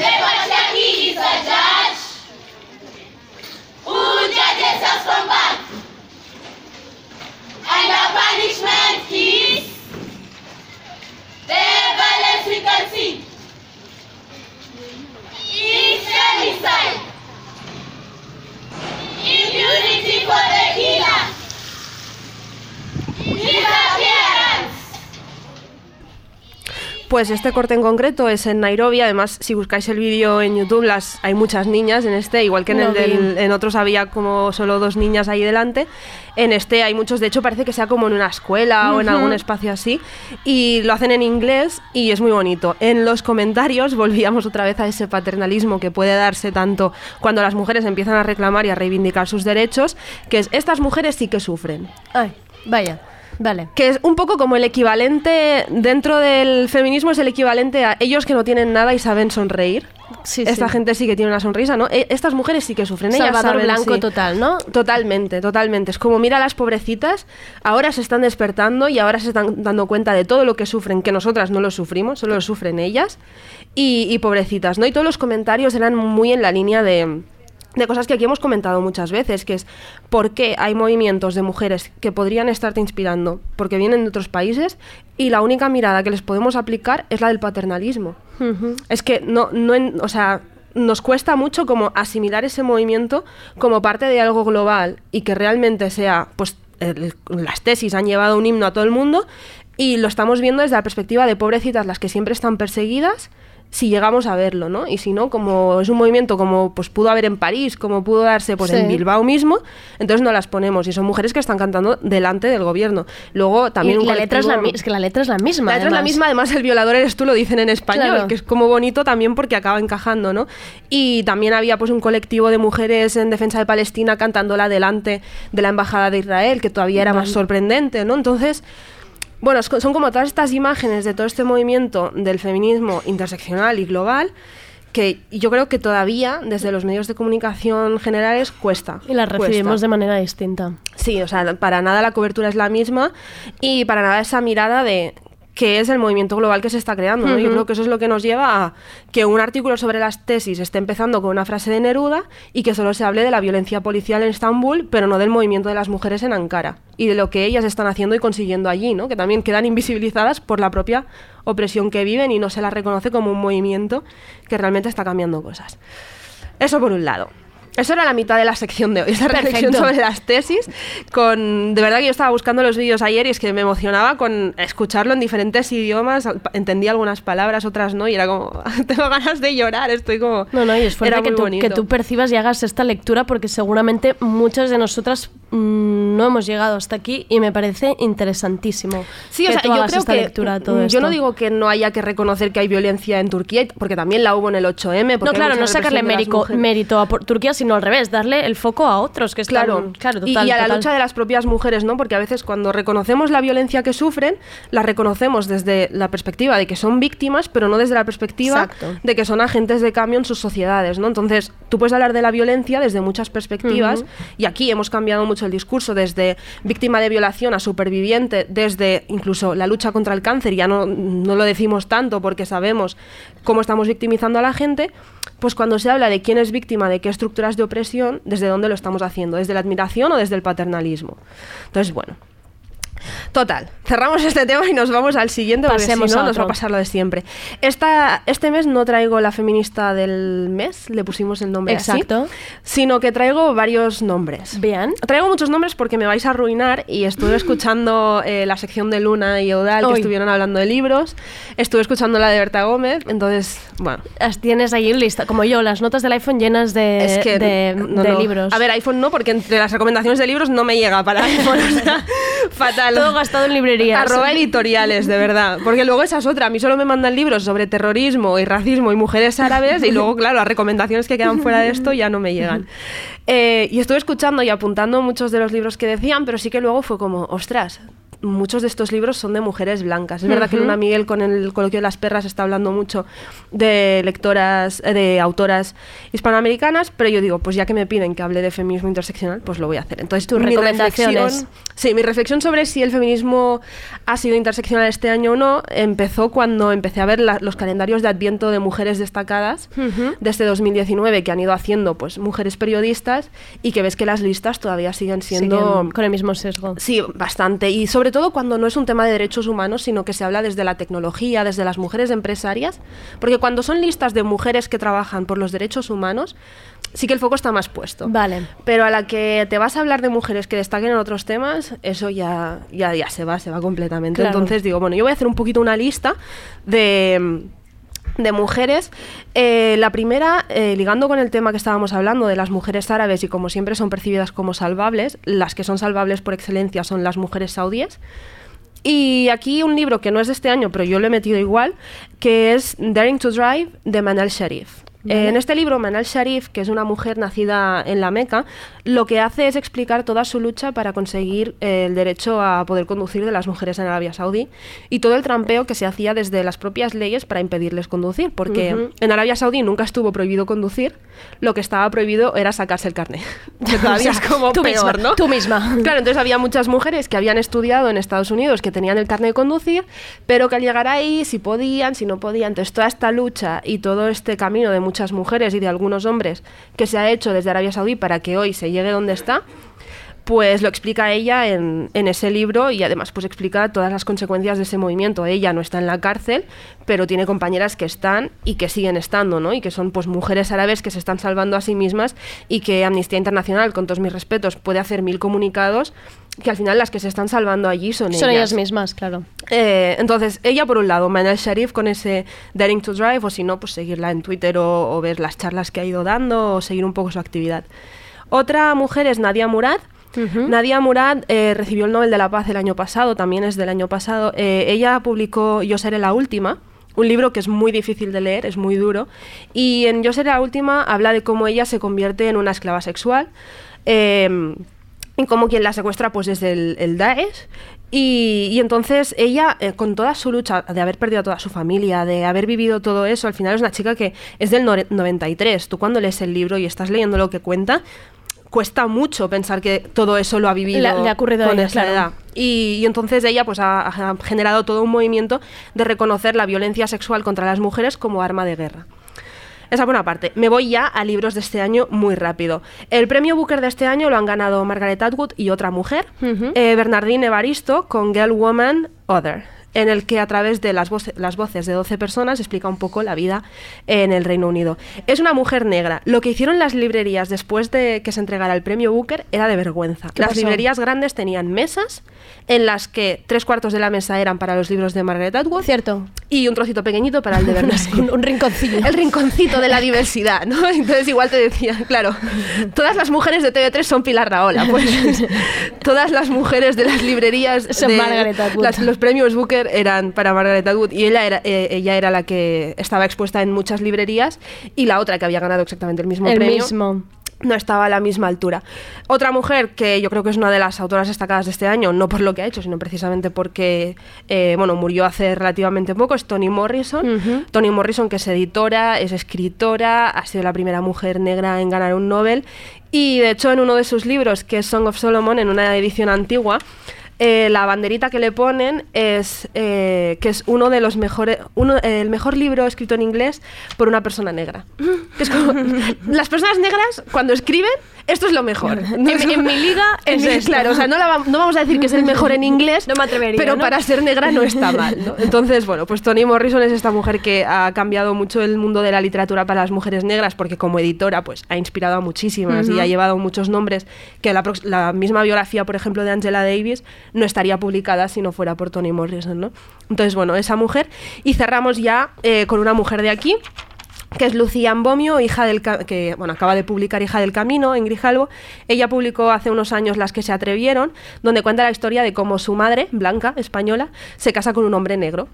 Pachaki is a judge who judges us from birth. And the punishment is the violence we can for the killer. Disappearance. Pues este corte en concreto es en Nairobi. Además, si buscáis el vídeo en YouTube, las hay muchas niñas en este, igual que en, Lo el del- vi. en otros había como solo dos niñas ahí delante. En este hay muchos, de hecho parece que sea como en una escuela o en algún espacio así. Y lo hacen en inglés y es muy bonito. En los comentarios [laughs] volvíamos otra vez a ese paternalismo que puede darse tanto cuando las mujeres empiezan a reclamar y a reivindicar sus derechos, que es estas mujeres sí que sufren. Ay, vaya, vale. Que es un poco como el equivalente, dentro del feminismo es el equivalente a ellos que no tienen nada y saben sonreír. Sí, Esta sí. gente sí que tiene una sonrisa, ¿no? E- Estas mujeres sí que sufren. Ellas Salvador saben, Blanco sí. total, ¿no? Totalmente, totalmente. Es como mira a las pobrecitas, ahora se están despertando y ahora se están dando cuenta de todo lo que sufren, que nosotras no lo sufrimos, solo lo sufren ellas. Y, y pobrecitas, ¿no? Y todos los comentarios eran muy en la línea de, de cosas que aquí hemos comentado muchas veces, que es por qué hay movimientos de mujeres que podrían estarte inspirando porque vienen de otros países y la única mirada que les podemos aplicar es la del paternalismo. Es que no, no en- o sea, nos cuesta mucho como asimilar ese movimiento como parte de algo global y que realmente sea, pues el- las tesis han llevado un himno a todo el mundo y lo estamos viendo desde la perspectiva de pobrecitas, las que siempre están perseguidas, si llegamos a verlo, ¿no? Y si no, como es un movimiento como pues pudo haber en París, como pudo darse pues en. Bilbao mismo, entonces no las ponemos y son mujeres que están cantando delante del gobierno. Luego también Y un la letra es la, es que la letra es la misma. la letra es la además. misma, además el violador eres tú, lo dicen en español, Claro. que es como bonito también porque acaba encajando, ¿no? Y también había pues un colectivo de mujeres en defensa de Palestina cantándola delante de la embajada de Israel, que todavía era más sorprendente, ¿no? Entonces, bueno, son como todas estas imágenes de todo este movimiento del feminismo interseccional y global que yo creo que todavía desde los medios de comunicación generales cuesta. Y las recibimos cuesta. de manera distinta. Sí, o sea, para nada la cobertura es la misma y para nada esa mirada de qué es el movimiento global que se está creando. ¿no? Yo creo que eso es lo que nos lleva a que un artículo sobre las tesis esté empezando con una frase de Neruda y que solo se hable de la violencia policial en Estambul, pero no del movimiento de las mujeres en Ankara y de lo que ellas están haciendo y consiguiendo allí, ¿no? que también quedan invisibilizadas por la propia opresión que viven y no se las reconoce como un movimiento que realmente está cambiando cosas. Eso por un lado. Eso era la mitad de la sección de hoy, esa reflexión sobre las tesis. Con, de verdad que yo estaba buscando los vídeos ayer y es que me emocionaba con escucharlo en diferentes idiomas. Entendía algunas palabras, otras no, y era como, [laughs] tengo ganas de llorar, estoy como... No, no, y es fuerte era que tú, que tú percibas y hagas esta lectura porque seguramente muchas de nosotras mm, no hemos llegado hasta aquí y me parece interesantísimo. Sí, o sea, yo creo esta que lectura todo yo esto. no digo que no haya que reconocer que hay violencia en Turquía, porque también la hubo en el 8M. No, claro, no sacarle mérico- mérito a Turquía, sino al revés, darle el foco a otros que están... Claro, claro total, y, a la total. lucha de las propias mujeres, ¿no? Porque a veces cuando reconocemos la violencia que sufren, la reconocemos desde la perspectiva de que son víctimas, pero no desde la perspectiva Exacto. de que son agentes de cambio en sus sociedades, ¿no? Entonces, tú puedes hablar de la violencia desde muchas perspectivas y aquí hemos cambiado mucho el discurso desde desde víctima de violación a superviviente, desde incluso la lucha contra el cáncer, ya no, no lo decimos tanto porque sabemos cómo estamos victimizando a la gente, pues cuando se habla de quién es víctima de qué estructuras de opresión, desde dónde lo estamos haciendo, desde la admiración o desde el paternalismo. Entonces, bueno. Total, cerramos este tema y nos vamos al siguiente porque Pasemos si no a nos va a pasar lo de siempre. Esta, este mes no traigo la feminista del mes, le pusimos el nombre así, Exacto. sino que traigo varios nombres. Bien. Traigo muchos nombres porque me vais a arruinar y estuve [gasps] escuchando eh, la sección de Luna y Eudal que Uy. estuvieron hablando de libros, estuve escuchando la de Berta Gómez, entonces, bueno, Las Tienes ahí lista, como yo, las notas del iPhone llenas de, es que de, no, de no. libros. A ver, iPhone no, porque entre las recomendaciones de libros no me llega para [laughs] iPhone. o sea, fatal. Todo gastado en librerías. Arroba editoriales, de verdad. Porque luego esa es otra. A mí solo me mandan libros sobre terrorismo y racismo y mujeres árabes y luego, claro, las recomendaciones que quedan fuera de esto ya no me llegan. Eh, y estuve escuchando y apuntando muchos de los libros que decían, pero sí que luego fue como, ostras. Muchos de estos libros son de mujeres blancas. Es verdad que. Luna Miguel con el coloquio de las perras está hablando mucho de lectoras, eh, de autoras hispanoamericanas, pero yo digo, pues ya que me piden que hable de feminismo interseccional, pues lo voy a hacer. Entonces, Tus mi recomendaciones. reflexión- Sí, mi reflexión sobre si el feminismo ha sido interseccional este año o no empezó cuando empecé a ver la- los calendarios de adviento de mujeres destacadas desde 2019 que han ido haciendo pues mujeres periodistas y que ves que las listas todavía siguen siendo Siguen con el mismo sesgo. Sí, bastante. Y sobre todo cuando no es un tema de derechos humanos, sino que se habla desde la tecnología, desde las mujeres empresarias. Porque cuando son listas de mujeres que trabajan por los derechos humanos, sí que el foco está más puesto. Vale. Pero a la que te vas a hablar de mujeres que destaquen en otros temas, eso ya, ya, ya se va, se va completamente. Claro. Entonces digo, bueno, yo voy a hacer un poquito una lista de de mujeres. Eh, la primera, eh, ligando con el tema que estábamos hablando de las mujeres árabes y como siempre son percibidas como salvables, las que son salvables por excelencia son las mujeres saudíes. Y aquí un libro que no es de este año, pero yo lo he metido igual, que es Daring to Drive de Manal Sharif. Vale. Eh, en este libro, Manal Sharif, que es una mujer nacida en la Meca, lo que hace es explicar toda su lucha para conseguir eh, el derecho a poder conducir de las mujeres en Arabia Saudí y todo el trampeo que se hacía desde las propias leyes para impedirles conducir, porque Ujú. en Arabia Saudí nunca estuvo prohibido conducir, lo que estaba prohibido era sacarse el carnet. Todavía [laughs] O sea, es como tú peor, misma, ¿no? tú misma. Claro, entonces había muchas mujeres que habían estudiado en Estados Unidos, que tenían el carnet de conducir, pero que al llegar ahí, si podían, si no podían. Entonces, toda esta lucha y todo este camino de muchas mujeres y de algunos hombres que se ha hecho desde Arabia Saudí para que hoy se llegue donde está, pues lo explica ella en, en ese libro y además pues explica todas las consecuencias de ese movimiento. Ella no está en la cárcel, pero tiene compañeras que están y que siguen estando, ¿no? Y que son pues mujeres árabes que se están salvando a sí mismas y que Amnistía Internacional, con todos mis respetos, puede hacer mil comunicados que al final las que se están salvando allí son, Son ellas. ellas mismas, claro. Eh, entonces, ella por un lado, Manal Sharif con ese Daring to Drive, o si no, pues seguirla en Twitter o, o ver las charlas que ha ido dando o seguir un poco su actividad. Otra mujer es Nadia Murad. Nadia Murad eh, recibió el Nobel de la Paz el año pasado, también es del año pasado. Eh, ella publicó Yo seré la última, un libro que es muy difícil de leer, es muy duro. Y en Yo seré la última habla de cómo ella se convierte en una esclava sexual. eh, y como quien la secuestra pues es el, Daesh. Y, entonces ella, eh, con toda su lucha de haber perdido a toda su familia, de haber vivido todo eso, al final es una chica que es del nore- 93. Tú cuando lees el libro y estás leyendo lo que cuenta, cuesta mucho pensar que todo eso lo ha vivido le ha ocurrido a con ella, esa claro. edad. Y, y entonces ella pues ha, ha generado todo un movimiento de reconocer la violencia sexual contra las mujeres como arma de guerra. Esa una parte. Me voy ya a libros de este año muy rápido. El premio Booker de este año lo han ganado Margaret Atwood y otra mujer, eh, Bernardine Evaristo, con Girl, Woman, Other en el que a través de las, voce- las voces de 12 personas explica un poco la vida en el Reino Unido. Es una mujer negra. Lo que hicieron las librerías después de que se entregara el premio Booker era de vergüenza. ¿Qué Las pasó? librerías grandes tenían mesas en las que tres cuartos de la mesa eran para los libros de Margaret Atwood. Cierto. Y un trocito pequeñito para el de Bernardine. [laughs] un, un rinconcillo. El rinconcito de la [laughs] diversidad, ¿no? Entonces igual te decía, claro, todas las mujeres de TV3 son Pilar Raola, pues [laughs] todas las mujeres de las librerías Son de Margaret Atwood. las- los premios Booker eran para Margaret Atwood y ella era, eh, ella era la que estaba expuesta en muchas librerías y la otra que había ganado exactamente el mismo El premio mismo. no estaba a la misma altura. Otra mujer que yo creo que es una de las autoras destacadas de este año, no por lo que ha hecho, sino precisamente porque eh, bueno, murió hace relativamente poco, es Toni Morrison. Toni Morrison, que es editora, es escritora, ha sido la primera mujer negra en ganar un Nobel. Y de hecho, en uno de sus libros, que es Song of Solomon, en una edición antigua, eh, la banderita que le ponen es eh, que es uno de los mejores, uno, el mejor libro escrito en inglés por una persona negra. [laughs] Que es como, las personas negras cuando escriben esto es lo mejor. En, [laughs] en mi liga En es mi- esto. claro, o sea, no, la va- no vamos a decir que es el mejor en inglés, No me atrevería, pero ¿no? para ser negra no está mal. [laughs] Entonces, bueno, pues Toni Morrison es esta mujer que ha cambiado mucho el mundo de la literatura para las mujeres negras porque como editora pues ha inspirado a muchísimas y ha llevado muchos nombres que la misma biografía, por ejemplo, de Angela Davis no estaría publicada si no fuera por Toni Morrison, ¿no? Entonces, bueno, esa mujer. Y cerramos ya eh, con una mujer de aquí, que es Lucía Ambomio, hija del que bueno, acaba de publicar Hija del Camino en Grijalbo. Ella publicó hace unos años Las que se atrevieron, donde cuenta la historia de cómo su madre, blanca, española, se casa con un hombre negro.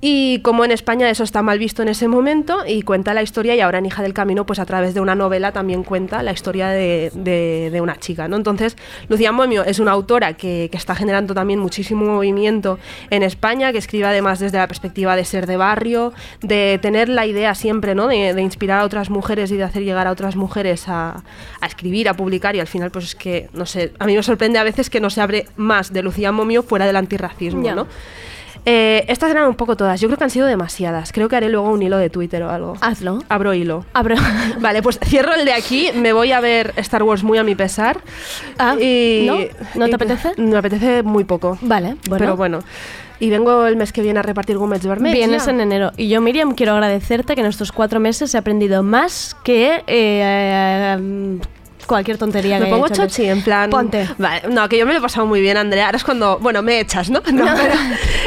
Y como en España eso está mal visto en ese momento, y cuenta la historia, y ahora en Hija del Camino, pues a través de una novela también cuenta la historia de, de- de una chica. ¿no? Entonces, Lucía Momio es una autora que, que está generando también muchísimo movimiento en España, que escribe además desde la perspectiva de ser de barrio, de tener la idea siempre ¿no? de, de inspirar a otras mujeres y de hacer llegar a otras mujeres a, a escribir, a publicar, y al final, pues es que, no sé, a mí me sorprende a veces que no se abre más de Lucía Momio fuera del antirracismo. ¿no? Eh, estas eran un poco todas. Yo creo que han sido demasiadas. Creo que haré luego un hilo de Twitter o algo. Hazlo. Abro hilo. Abro. [laughs] Vale, pues cierro el de aquí. Me voy a ver Star Wars muy a mi pesar. Ah, y, ¿no? ¿No te y- apetece? Me apetece muy poco. Vale, bueno. Pero bueno. Y vengo el mes que viene a repartir gomets vermells. Vienes ya. en enero. Y yo, Miriam, quiero agradecerte que en estos cuatro meses he aprendido más que eh, cualquier tontería que Me haya pongo hecho antes. chochi, en plan. Ponte. Vale, no, que yo me lo he pasado muy bien, Andrea. Ahora es cuando. Bueno, me echas, ¿no? [laughs] No, [laughs] pero,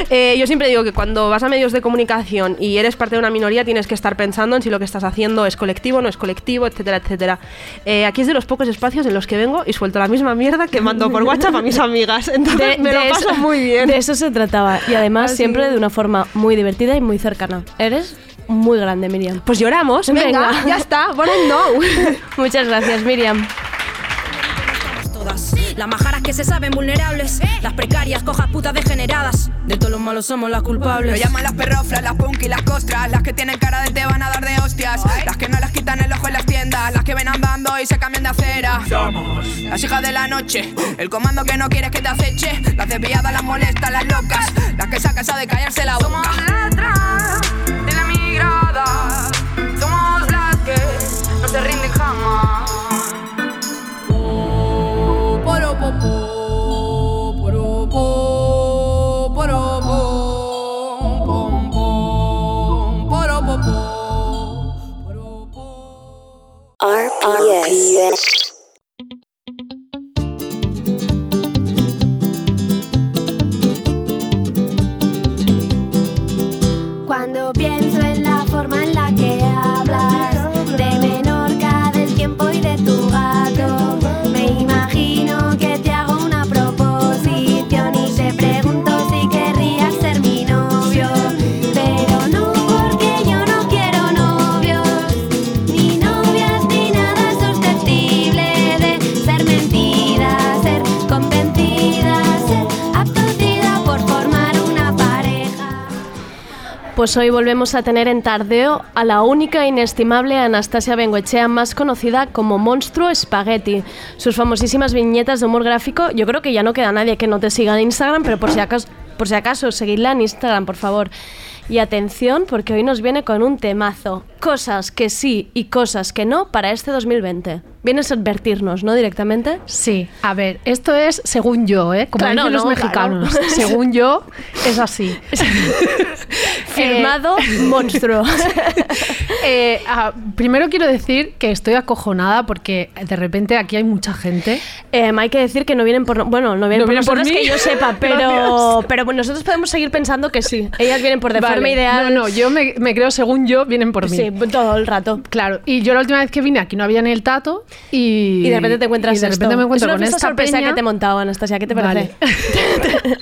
eh, yo siempre digo que cuando vas a medios de comunicación y eres parte de una minoría, tienes que estar pensando en si lo que estás haciendo es colectivo, no es colectivo, etcétera, etcétera. Eh, aquí es de los pocos espacios en los que vengo y suelto la misma mierda que mando por WhatsApp a mis amigas. [laughs] Entonces me lo paso eso, muy bien. De eso se trataba. Y además, Así siempre de una forma muy divertida y muy cercana. Eres muy grande, Miriam. Pues lloramos, venga, ya está, bueno, no. Muchas gracias, Miriam. Las majaras que se saben vulnerables, las precarias, cojas putas degeneradas. De todos los malos somos las Lo culpables. llaman las perroflas, las punk y las costras. Las que tienen cara de te van a dar de hostias. Las que no las quitan el ojo en las tiendas. Las que ven andando y se cambian de acera. Somos. Las hijas de la noche El comando que no quieres que te aceche. Las desviadas, las molestas, las locas. Las que sacan esa de callarse la boca. Somos letras de la migrada RPS. Cuando pienso Pues hoy volvemos a tener en Tardeo a la única e inestimable Anastasia Bengoechea, más conocida como Monstruo Spaghetti. Sus famosísimas viñetas de humor gráfico, yo creo que ya no queda nadie que no te siga en Instagram, pero por si acaso, por si acaso seguidla en Instagram, por favor. Y atención, porque hoy nos viene con un temazo. Cosas que sí y cosas que no para este 2020. Vienes a advertirnos, ¿no? Directamente. Sí, a ver, esto es según yo, ¿eh? Como Claro, dicen los no, mexicanos. claro. Según yo, es así. [laughs] Firmado [laughs] monstruo. [laughs] Eh, ah, primero quiero decir que estoy acojonada porque de repente aquí hay mucha gente. Em, hay que decir que no vienen por... Bueno, no vienen ¿No por vienen por nosotros mí? que yo sepa, [laughs] pero, pero bueno, nosotros podemos seguir pensando que sí. Ellas vienen por de Vale, forma ideal. No, no, yo me, me creo según yo, vienen por mí. Sí, todo el rato. Claro, y yo la última vez que vine aquí no había ni el tato y... Y de repente te encuentras y de esto. repente me encuentro es una con esta sorpresa peña. que te he montado, Anastasia. ¿Qué te parece? Vale.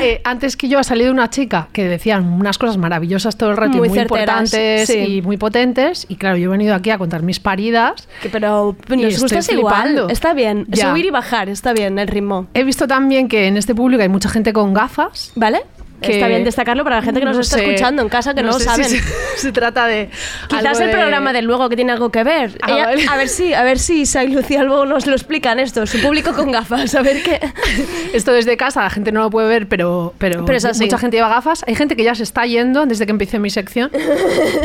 Eh, antes que yo ha salido una chica que decían unas cosas maravillosas todo el rato y Muy muy certeras, importantes sí. y muy potentes. Y claro, yo he venido aquí a contar mis paridas. Que, pero y nos gusta estoy igual. Está bien. Ya. Subir y bajar, está bien el ritmo. He visto también que en este público hay mucha gente con gafas. ¿Vale? Que- Está bien destacarlo para la gente que nos no está sé- escuchando en casa que no, lo sé saben. si se, [laughs] se trata de. Quizás el de- programa de luego que tiene algo que ver. Ah, Ella- vale. A ver si, a ver si Isa y Lucía luego nos lo explican esto, su público con gafas, a ver qué. [laughs] Esto desde casa, la gente no lo puede ver, pero, pero, Pero es así. mucha gente lleva gafas. Hay gente que ya se está yendo desde que empecé mi sección. [laughs]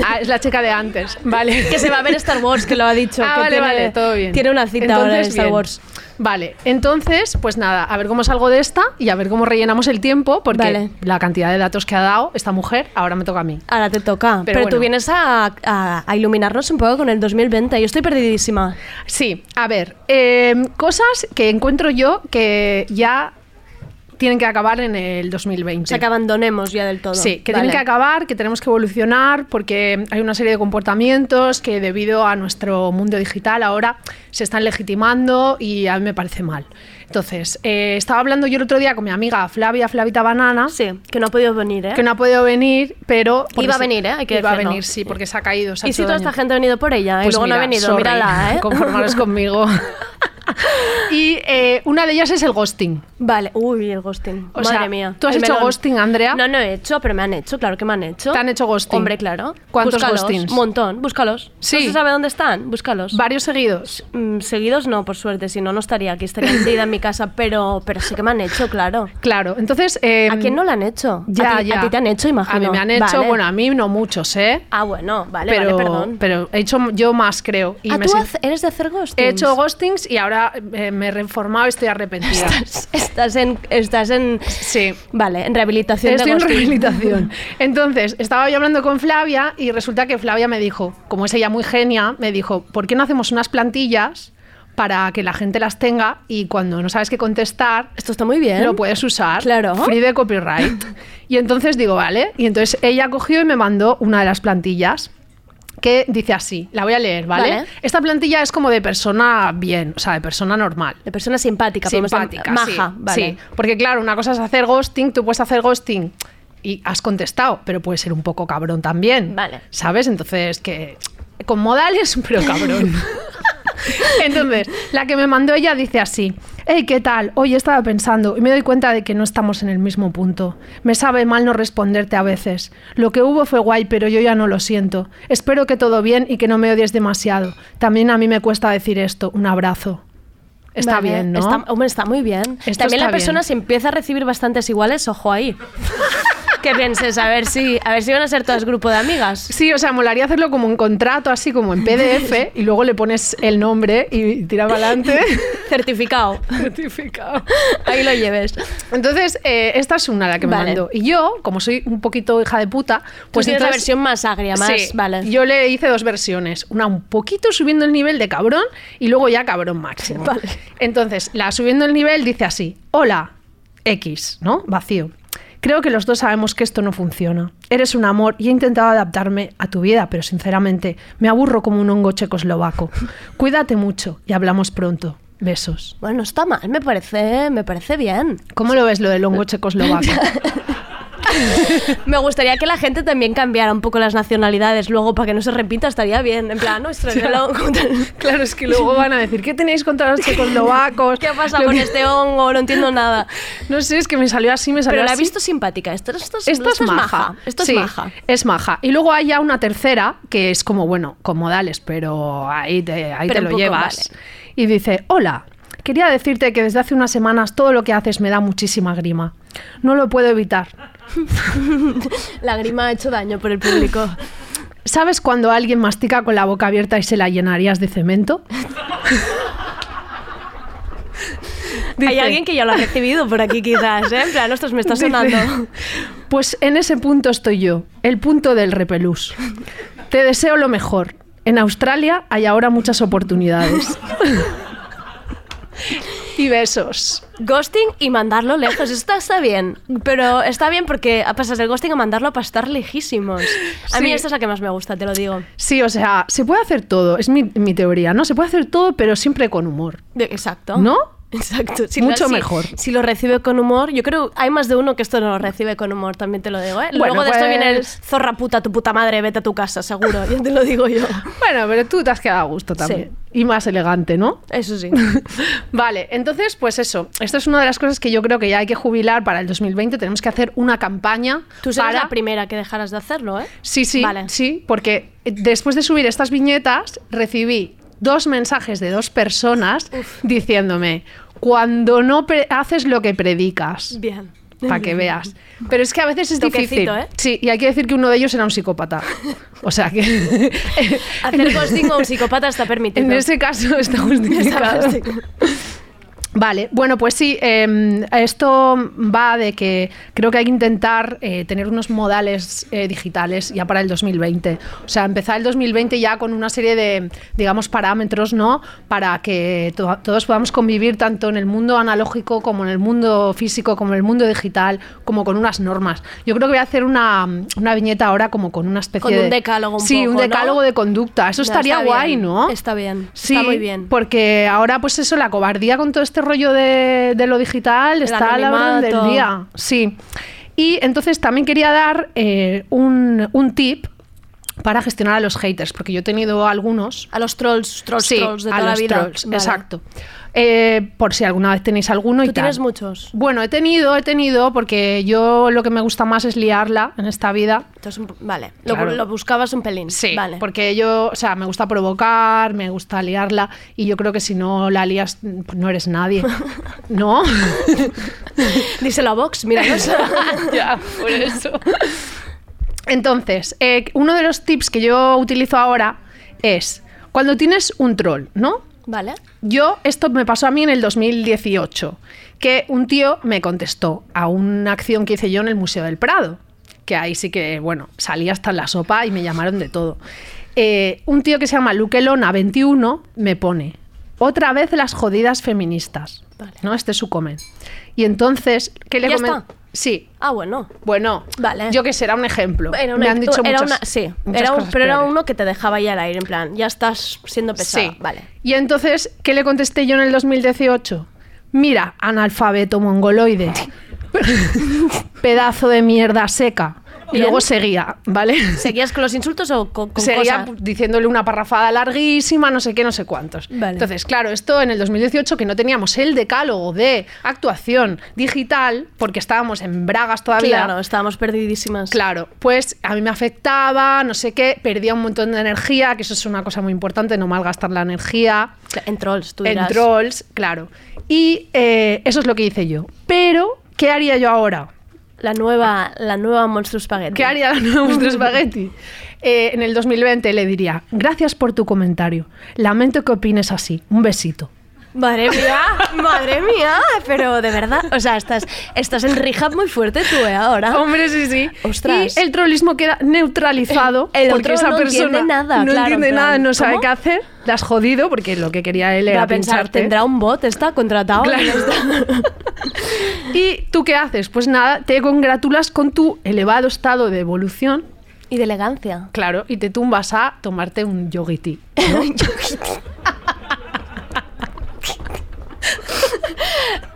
Ah, es la chica de antes, vale. Que se va a ver Star Wars, que lo ha dicho. Ah, que vale, tiene, vale, todo bien. Tiene una cita ahora en Entonces, Star bien. Wars. Vale, entonces, pues nada, a ver cómo salgo de esta y a ver cómo rellenamos el tiempo, porque Vale. la cantidad de datos que ha dado esta mujer, ahora me toca a mí. Ahora te toca. Pero, Pero tú vienes a, a- a iluminarnos un poco con el 2020. Yo estoy perdidísima. Sí, a ver, eh, cosas que encuentro yo que ya tienen que acabar en el 2020. O sea, que abandonemos ya del todo. Sí, que Vale. tienen que acabar, que tenemos que evolucionar, porque hay una serie de comportamientos que debido a nuestro mundo digital ahora se están legitimando y a mí me parece mal. Entonces, eh, estaba hablando yo el otro día con mi amiga Flavia, Flavita Banana. Sí, que no ha podido venir, ¿eh? Que no ha podido venir, pero... Iba a venir, ¿eh? Hay que Iba a venir, sí, porque se ha caído. se ha ¿Y si toda daño. esta gente ha venido por ella y Pues luego no ha mira, venido? sorry, Mírala, ¿eh? [laughs] Conformaros [laughs] conmigo. [laughs] y eh, una de ellas es el ghosting. Vale, uy, el ghosting. O Madre sea, mía. ¿tú has El hecho melón. ghosting, Andrea? No, no he hecho, pero me han hecho, claro que me han hecho. ¿Te han hecho ghosting? Hombre, claro. ¿Cuántos Búscalos, ghostings? Un montón, búscalos. Sí. ¿No se sabe dónde están? Búscalos. ¿Varios seguidos? Mm, seguidos no, por suerte, si no, no estaría aquí, estaría metida en mi casa, pero, pero sí que me han hecho, claro. Claro, entonces... eh, ¿A quién no le han hecho? Ya, a ti, ya. a ti te han hecho, imagino. A mí me han hecho, Vale. bueno, a mí no muchos, ¿eh? Ah, bueno, vale, pero, vale, perdón. pero he hecho yo más, creo. Y ah, me ¿tú eres de hacer ghostings? He hecho ghostings y ahora eh, me he reformado estoy arrepentida. Estás, estás en... Estás en... Sí. Vale, en rehabilitación Estoy de en rehabilitación. Entonces, estaba yo hablando con Flavia y resulta que Flavia me dijo, como es ella muy genia, me dijo, ¿por qué no hacemos unas plantillas para que la gente las tenga y cuando no sabes qué contestar, Esto está muy bien. lo puedes usar. Claro. Free de copyright. y entonces digo, vale. Y entonces ella cogió y me mandó una de las plantillas que dice así, la voy a leer, ¿vale? Vale. Esta plantilla es como de persona bien, o sea, de persona normal. De persona simpática. Simpática, Maja, sí, vale. sí. Porque claro, una cosa es hacer ghosting, tú puedes hacer ghosting y has contestado, pero puede ser un poco cabrón también. Vale. ¿Sabes? Entonces, que con modales, pero cabrón. [laughs] [laughs] Entonces, la que me mandó ella dice así: Hey, ¿qué tal? Hoy estaba pensando y me doy cuenta de que no estamos en el mismo punto. Me sabe mal no responderte a veces. Lo que hubo fue guay, pero yo ya no lo siento. Espero que todo bien y que no me odies demasiado. También a mí me cuesta decir esto. Un abrazo. Está Vale, bien, ¿no? Está, hombre, está muy bien. Esto También la persona bien. si empieza a recibir bastantes iguales, ojo ahí. [laughs] que pienses, a ver si, a ver si van a ser todas grupo de amigas. Sí, o sea, molaría hacerlo como un contrato, así como en PDF, y luego le pones el nombre y tira para adelante. [laughs] Certificado. Certificado. Ahí lo lleves. Entonces, eh, esta es una la que me mandó. Y yo, como soy un poquito hija de puta, Pues tienes la entonces- versión más agria, más. Sí, Vale. Yo le hice dos versiones. Una un poquito subiendo el nivel de cabrón y luego ya cabrón máximo. Vale. Entonces, la subiendo el nivel dice así: Hola, X, ¿no? Vacío. Creo que los dos sabemos que esto no funciona. Eres un amor y he intentado adaptarme a tu vida, pero sinceramente me aburro como un hongo checoslovaco. [laughs] Cuídate mucho y hablamos pronto. Besos. Bueno, está mal, me parece, me parece bien. ¿Cómo lo ves lo del hongo [laughs] checoslovaco? [laughs] Me gustaría que la gente también cambiara un poco las nacionalidades luego para que no se repita, estaría bien. En plan, nuestro Claro, es que luego van a decir, ¿qué tenéis contra los checoslovacos? ¿Qué pasa Lo con que- este hongo? No entiendo nada. No sé, es que me salió así, me salió Pero la he visto simpática. Esto, esto es, Esto es maja. Esto Sí, es maja. Es maja. Y luego hay ya una tercera que es como, bueno, con modales, pero ahí te, ahí Pero te lo poco, llevas. Y dice, hola, quería decirte que desde hace unas semanas todo lo que haces me da muchísima grima. No lo puedo evitar. [laughs] La grima ha hecho daño por el público. ¿Sabes cuando alguien mastica con la boca abierta y se la llenarías de cemento? [laughs] Hay alguien que ya lo ha recibido por aquí quizás, ¿eh? En plan, ostras, me está Dice, sonando. [laughs] Pues en ese punto estoy yo, el punto del repelús. Te deseo lo mejor. En Australia hay ahora muchas oportunidades. Y besos. Ghosting y mandarlo lejos. Esto está bien. Pero está bien porque pasas del ghosting a mandarlo para estar lejísimos. A mí Sí. esta es la que más me gusta, te lo digo. Sí, o sea, se puede hacer todo, es mi, mi teoría, ¿no? Se puede hacer todo, pero siempre con humor. Exacto. ¿No? Exacto. Si Mucho lo- si- mejor. Si lo recibe con humor, yo creo hay más de uno que esto no lo recibe con humor, también te lo digo, ¿eh? Bueno, Luego de esto viene el pues- zorra puta, tu puta madre, vete a tu casa, seguro, ya te lo digo yo. [laughs] Bueno, pero tú te has quedado a gusto también. Y más elegante, ¿no? Eso sí. [laughs] Vale, entonces, pues eso. Esto es una de las cosas que yo creo que ya hay que jubilar para el 2020. Tenemos que hacer una campaña Tú serás para... la primera que dejaras de hacerlo, ¿eh? Sí, sí, Vale. sí, porque después de subir estas viñetas recibí dos mensajes de dos personas diciéndome, cuando no haces lo que predicas, Bien. para que veas. Pero es que a veces es Toquecito, difícil. ¿eh? Sí, y hay que decir que uno de ellos era un psicópata. O sea que... [laughs] Hacer ghosting a un psicópata está permitido. En ese caso [laughs] está justificado. Está justificado. Vale, bueno, pues sí, eh, esto va de que creo que hay que intentar eh, tener unos modales eh, digitales ya para el 2020. O sea, empezar el 2020 ya con una serie de, digamos, parámetros, ¿no? Para que to- todos podamos convivir tanto en el mundo analógico como en el mundo físico, como en el mundo digital, como con unas normas. Yo creo que voy a hacer una, una viñeta ahora como con una especie Con de... un decálogo un Sí, un decálogo de conducta. Eso No, estaría guay, bien, ¿no? Está bien, Sí, está muy bien. porque ahora pues eso, la cobardía con todo este rollo de, de lo digital El está a la orden del día. Sí. Y entonces también quería dar eh, un, un tip para gestionar a los haters, porque yo he tenido algunos. A los trolls, trolls, Sí, trolls de a toda la los vida. trolls, Vale. exacto. Eh, por si alguna vez tenéis alguno y ¿Tú tal. tienes muchos? Bueno, he tenido, he tenido, porque yo lo que me gusta más es liarla en esta vida. Entonces, vale, lo, Claro. lo buscabas un pelín. Sí, vale. porque yo, o sea, me gusta provocar, me gusta liarla y yo creo que si no la lías, pues no eres nadie. [laughs] ¿No? [laughs] Díselo a Vox, mira. [laughs] ya, por eso. Entonces, eh, uno de los tips que yo utilizo ahora es cuando tienes un troll, ¿no? Vale. Yo, esto me pasó a mí en el 2018, que un tío me contestó a una acción que hice yo en el Museo del Prado, que ahí sí que, bueno, salí hasta en la sopa y me llamaron de todo. Eh, un tío que se llama Luquelona 21 me pone, otra vez las jodidas feministas, ¿no? Este es su comen. Y entonces, ¿qué le ¿Ya comen- está? Sí. Ah, bueno. Bueno, Vale. yo que será un ejemplo. Era me una- han dicho era muchas, una- sí, muchas era un- pero era uno que te dejaba ahí al aire, en plan, ya estás siendo pesada. Sí. Vale. Y entonces, ¿qué le contesté yo en el 2018? Mira, analfabeto mongoloide. [laughs] Pedazo de mierda seca. Y luego seguía, ¿vale? ¿Seguías con los insultos o con, con Seguía cosas? diciéndole una parrafada larguísima, no sé qué, no sé cuántos. Vale. Entonces, claro, esto en el 2018 que no teníamos el decálogo de actuación digital, porque estábamos en bragas todavía. Claro, estábamos perdidísimas. Claro, pues a mí me afectaba, no sé qué, perdía un montón de energía, que eso es una cosa muy importante, no malgastar la energía. En trolls, tú En dirás. trolls, claro. Y eh, eso es lo que hice yo. Pero, ¿qué haría yo ahora? La nueva, la nueva Monstruo Spaghetti. ¿Qué haría la nueva Monstruo Spaghetti? [laughs] Eh, en el 2020 le diría, gracias por tu comentario. Lamento que opines así. Un besito. Madre mía, madre mía, pero de verdad, o sea, estás, estás en rehab muy fuerte tú, ¿eh? Ahora. Hombre, sí, sí. Ostras. Y el trollismo queda neutralizado El porque otro esa no persona entiende nada, no claro, entiende nada, no sabe ¿cómo? qué hacer. La has jodido porque lo que quería él era pensar, pincharte. tendrá un bot, está contratado. Claro. y está. [laughs] ¿Y tú qué haces? Pues nada, te congratulas con tu elevado estado de evolución. Y de elegancia. Claro, y te tumbas a tomarte un yogiti. [laughs]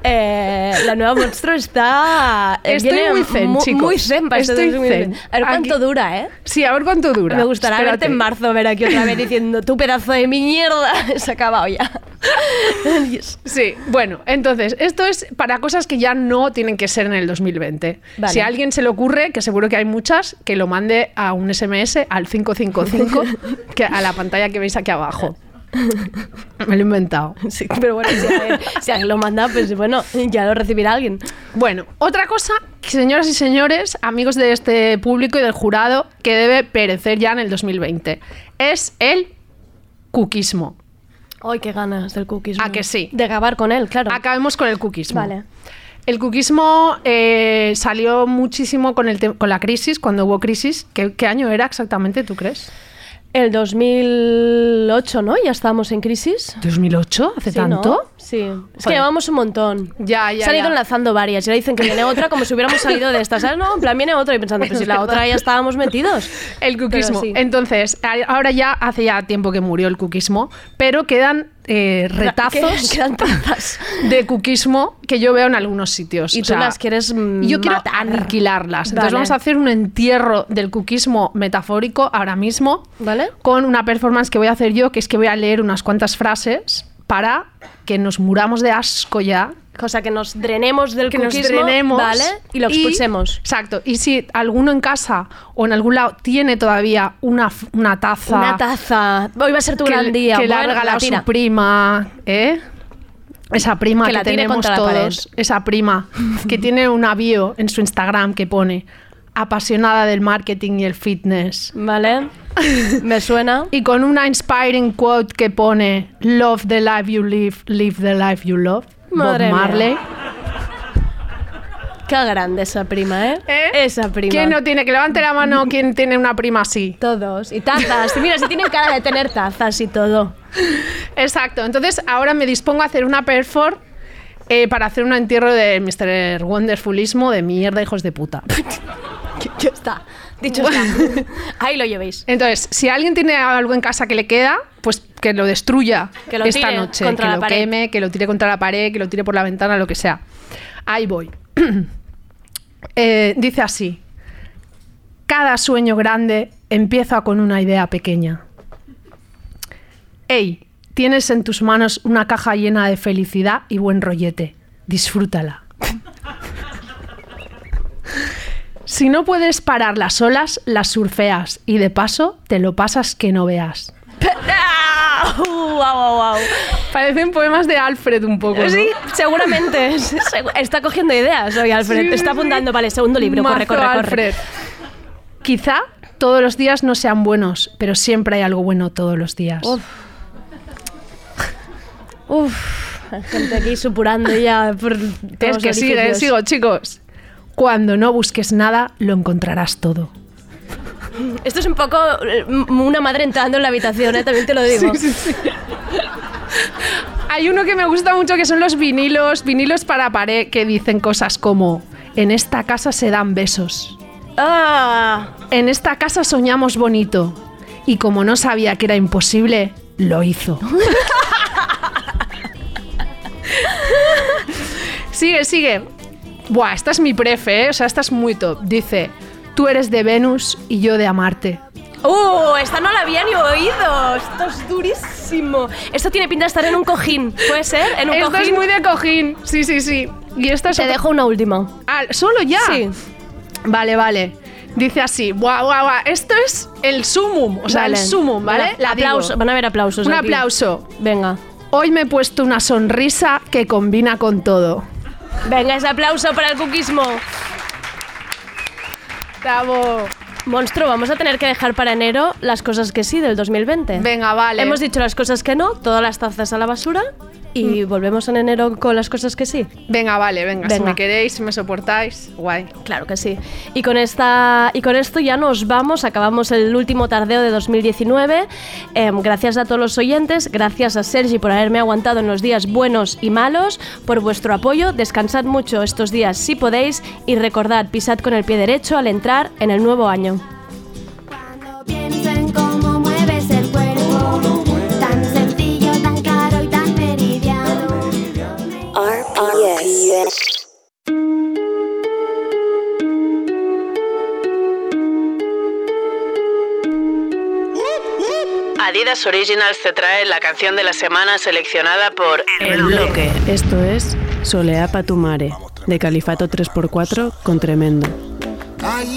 Eh, la nueva monstruo está. eh, Estoy viene muy zen, mu- chicos. Muy zen para Estoy 2020. zen. A ver cuánto dura, ¿eh? Sí, a ver cuánto dura. Me gustará Espérate. verte en marzo, ver aquí otra vez diciendo, tu pedazo de mi mierda, [laughs] se ha acabado ya. [laughs] Dios. Sí, bueno, entonces, esto es para cosas que ya no tienen que ser en el 2020. Vale. Si a alguien se le ocurre, que seguro que hay muchas, que lo mande a un SMS al 555, [laughs] que a la pantalla que veis aquí abajo. Me lo he inventado. [laughs] Sí, pero bueno, si alguien, si alguien lo manda, pues bueno, ya lo recibirá alguien. Bueno, otra cosa, señoras y señores, amigos de este público y del jurado, que debe perecer ya en el 2020, es el cuquismo. Ay, qué ganas del cookies. ¿A que sí? De acabar con él, claro. Acabemos con el cuquismo. Vale. El cuquismo eh, salió muchísimo con, el con la crisis, cuando hubo crisis. ¿Qué, qué año era exactamente, tú crees? El 2008, ¿no? Ya estábamos en crisis. ¿2008? ¿Hace Sí, ¿no? Sí, es que llevamos un montón. Ya, ya, Se han ido ya. enlazando varias y ahora dicen que viene otra como si hubiéramos salido de esta. ¿Sabes? No, en plan viene otra y pensando, pues si la [laughs] otra ya estábamos metidos. [laughs] El cuquismo. Sí. Entonces, ahora ya hace ya tiempo que murió el cuquismo, pero quedan eh, retazos [laughs] Quedan de cuquismo que yo veo en algunos sitios. Y O tú sea, las quieres Yo quiero matar. aniquilarlas. Entonces Vale. vamos a hacer un entierro del cuquismo metafórico ahora mismo. ¿Vale? Con una performance que voy a hacer yo, que es que voy a leer unas cuantas frases para que nos muramos de asco ya. Cosa que nos drenemos del Que nos drenemos. ¿vale? Y lo expulsemos. exacto. Y si alguno en casa o en algún lado tiene todavía una, una taza. Una taza. Hoy va a ser tu que, gran día. que Bueno, regalado la tira. su prima, ¿eh? Esa prima Que que, la tenemos todos, esa prima [laughs] que tiene una bio en su Instagram que pone apasionada del marketing y el fitness. Vale. [laughs] Me suena. Y con una inspiring quote que pone Love the life you live, live the life you love. Madre Bob mía. Marley. Qué grande esa prima, ¿eh? Esa prima. ¿Quién no tiene? Que levante la mano quien tiene una prima así. Todos. Y tazas. Mira, si tienen cara de tener tazas y todo. [laughs] Exacto. Entonces ahora me dispongo a hacer una perfor eh, para hacer un entierro de Mr. Wonderfulismo de mierda, hijos de puta. [laughs] Ya está. Dicho está. [laughs] Ahí lo llevéis. Entonces, si alguien tiene algo en casa que le queda, pues que lo destruya Que lo esta tire noche, contra que la lo pared. queme, que lo tire contra la pared, que lo tire por la ventana, lo que sea. Ahí voy. [clears throat] Eh, dice así: Cada sueño grande empieza con una idea pequeña. Ey, tienes en tus manos una caja llena de felicidad y buen rollete. Disfrútala. [laughs] Si no puedes parar las olas, las surfeas y de paso te lo pasas que no veas. ¡Wow, wow, wow! Parecen poemas de Alfred un poco. ¿no? Sí, seguramente. [laughs] Segu- Está cogiendo ideas hoy, Alfred. Sí, sí, Está sí. apuntando. Vale, segundo libro. Corre, Mazo corre, corre. Alfred. Quizá todos los días no sean buenos, pero siempre hay algo bueno todos los días. Uf. Uf, gente aquí supurando ya por es que sigue, sigo, chicos. Cuando no busques nada, lo encontrarás todo. Esto es un poco eh, una madre entrando en la habitación, ¿eh? también te lo digo. Hay uno que me gusta mucho que son los vinilos, vinilos para pared, que dicen cosas como: En esta casa se dan besos. Ah, En esta casa soñamos bonito. Y como no sabía que era imposible, lo hizo. [laughs] [laughs] sigue, sigue. Buah, esta es mi prefe, ¿eh? O sea, esta es muy top. Dice, tú eres de Venus y yo de Amarte. ¡Uh! Esta no la había ni oído. Esto es durísimo. Esto tiene pinta de estar en un cojín. ¿Puede ser? En un Esto cojín. es muy de cojín. Sí, sí, sí. Y esta es Te otra- dejo una última. Ah, ¿solo ya? Sí. Vale, vale. Dice así, guau, guau, guau. Esto es el sumum, o sea, el sumum, ¿vale? Venga, La digo. aplauso. Van a haber aplausos. Un aquí. aplauso. Venga. Hoy me he puesto una sonrisa que combina con todo. Venga, ese aplauso para el cuquismo. Bravo. Monstruo, vamos a tener que dejar para enero las cosas que sí del 2020. Venga, vale. Hemos dicho las cosas que no, todas las tazas a la basura y volvemos en enero con las cosas que sí. Venga, vale, venga. Si me queréis, si me soportáis, guay. Claro que sí. Y con esta y con esto ya nos vamos. Acabamos el último tardeo de 2019. Em, gracias a todos los oyentes, gracias a Sergi por haberme aguantado en los días buenos y malos, por vuestro apoyo. Descansad mucho estos días si podéis y recordad pisad con el pie derecho al entrar en el nuevo año. Adidas Originals te trae la canción de la semana seleccionada por El Bloque. Esto es Soleá Patumare, de Califato 3x4 con Tremendo. Ay,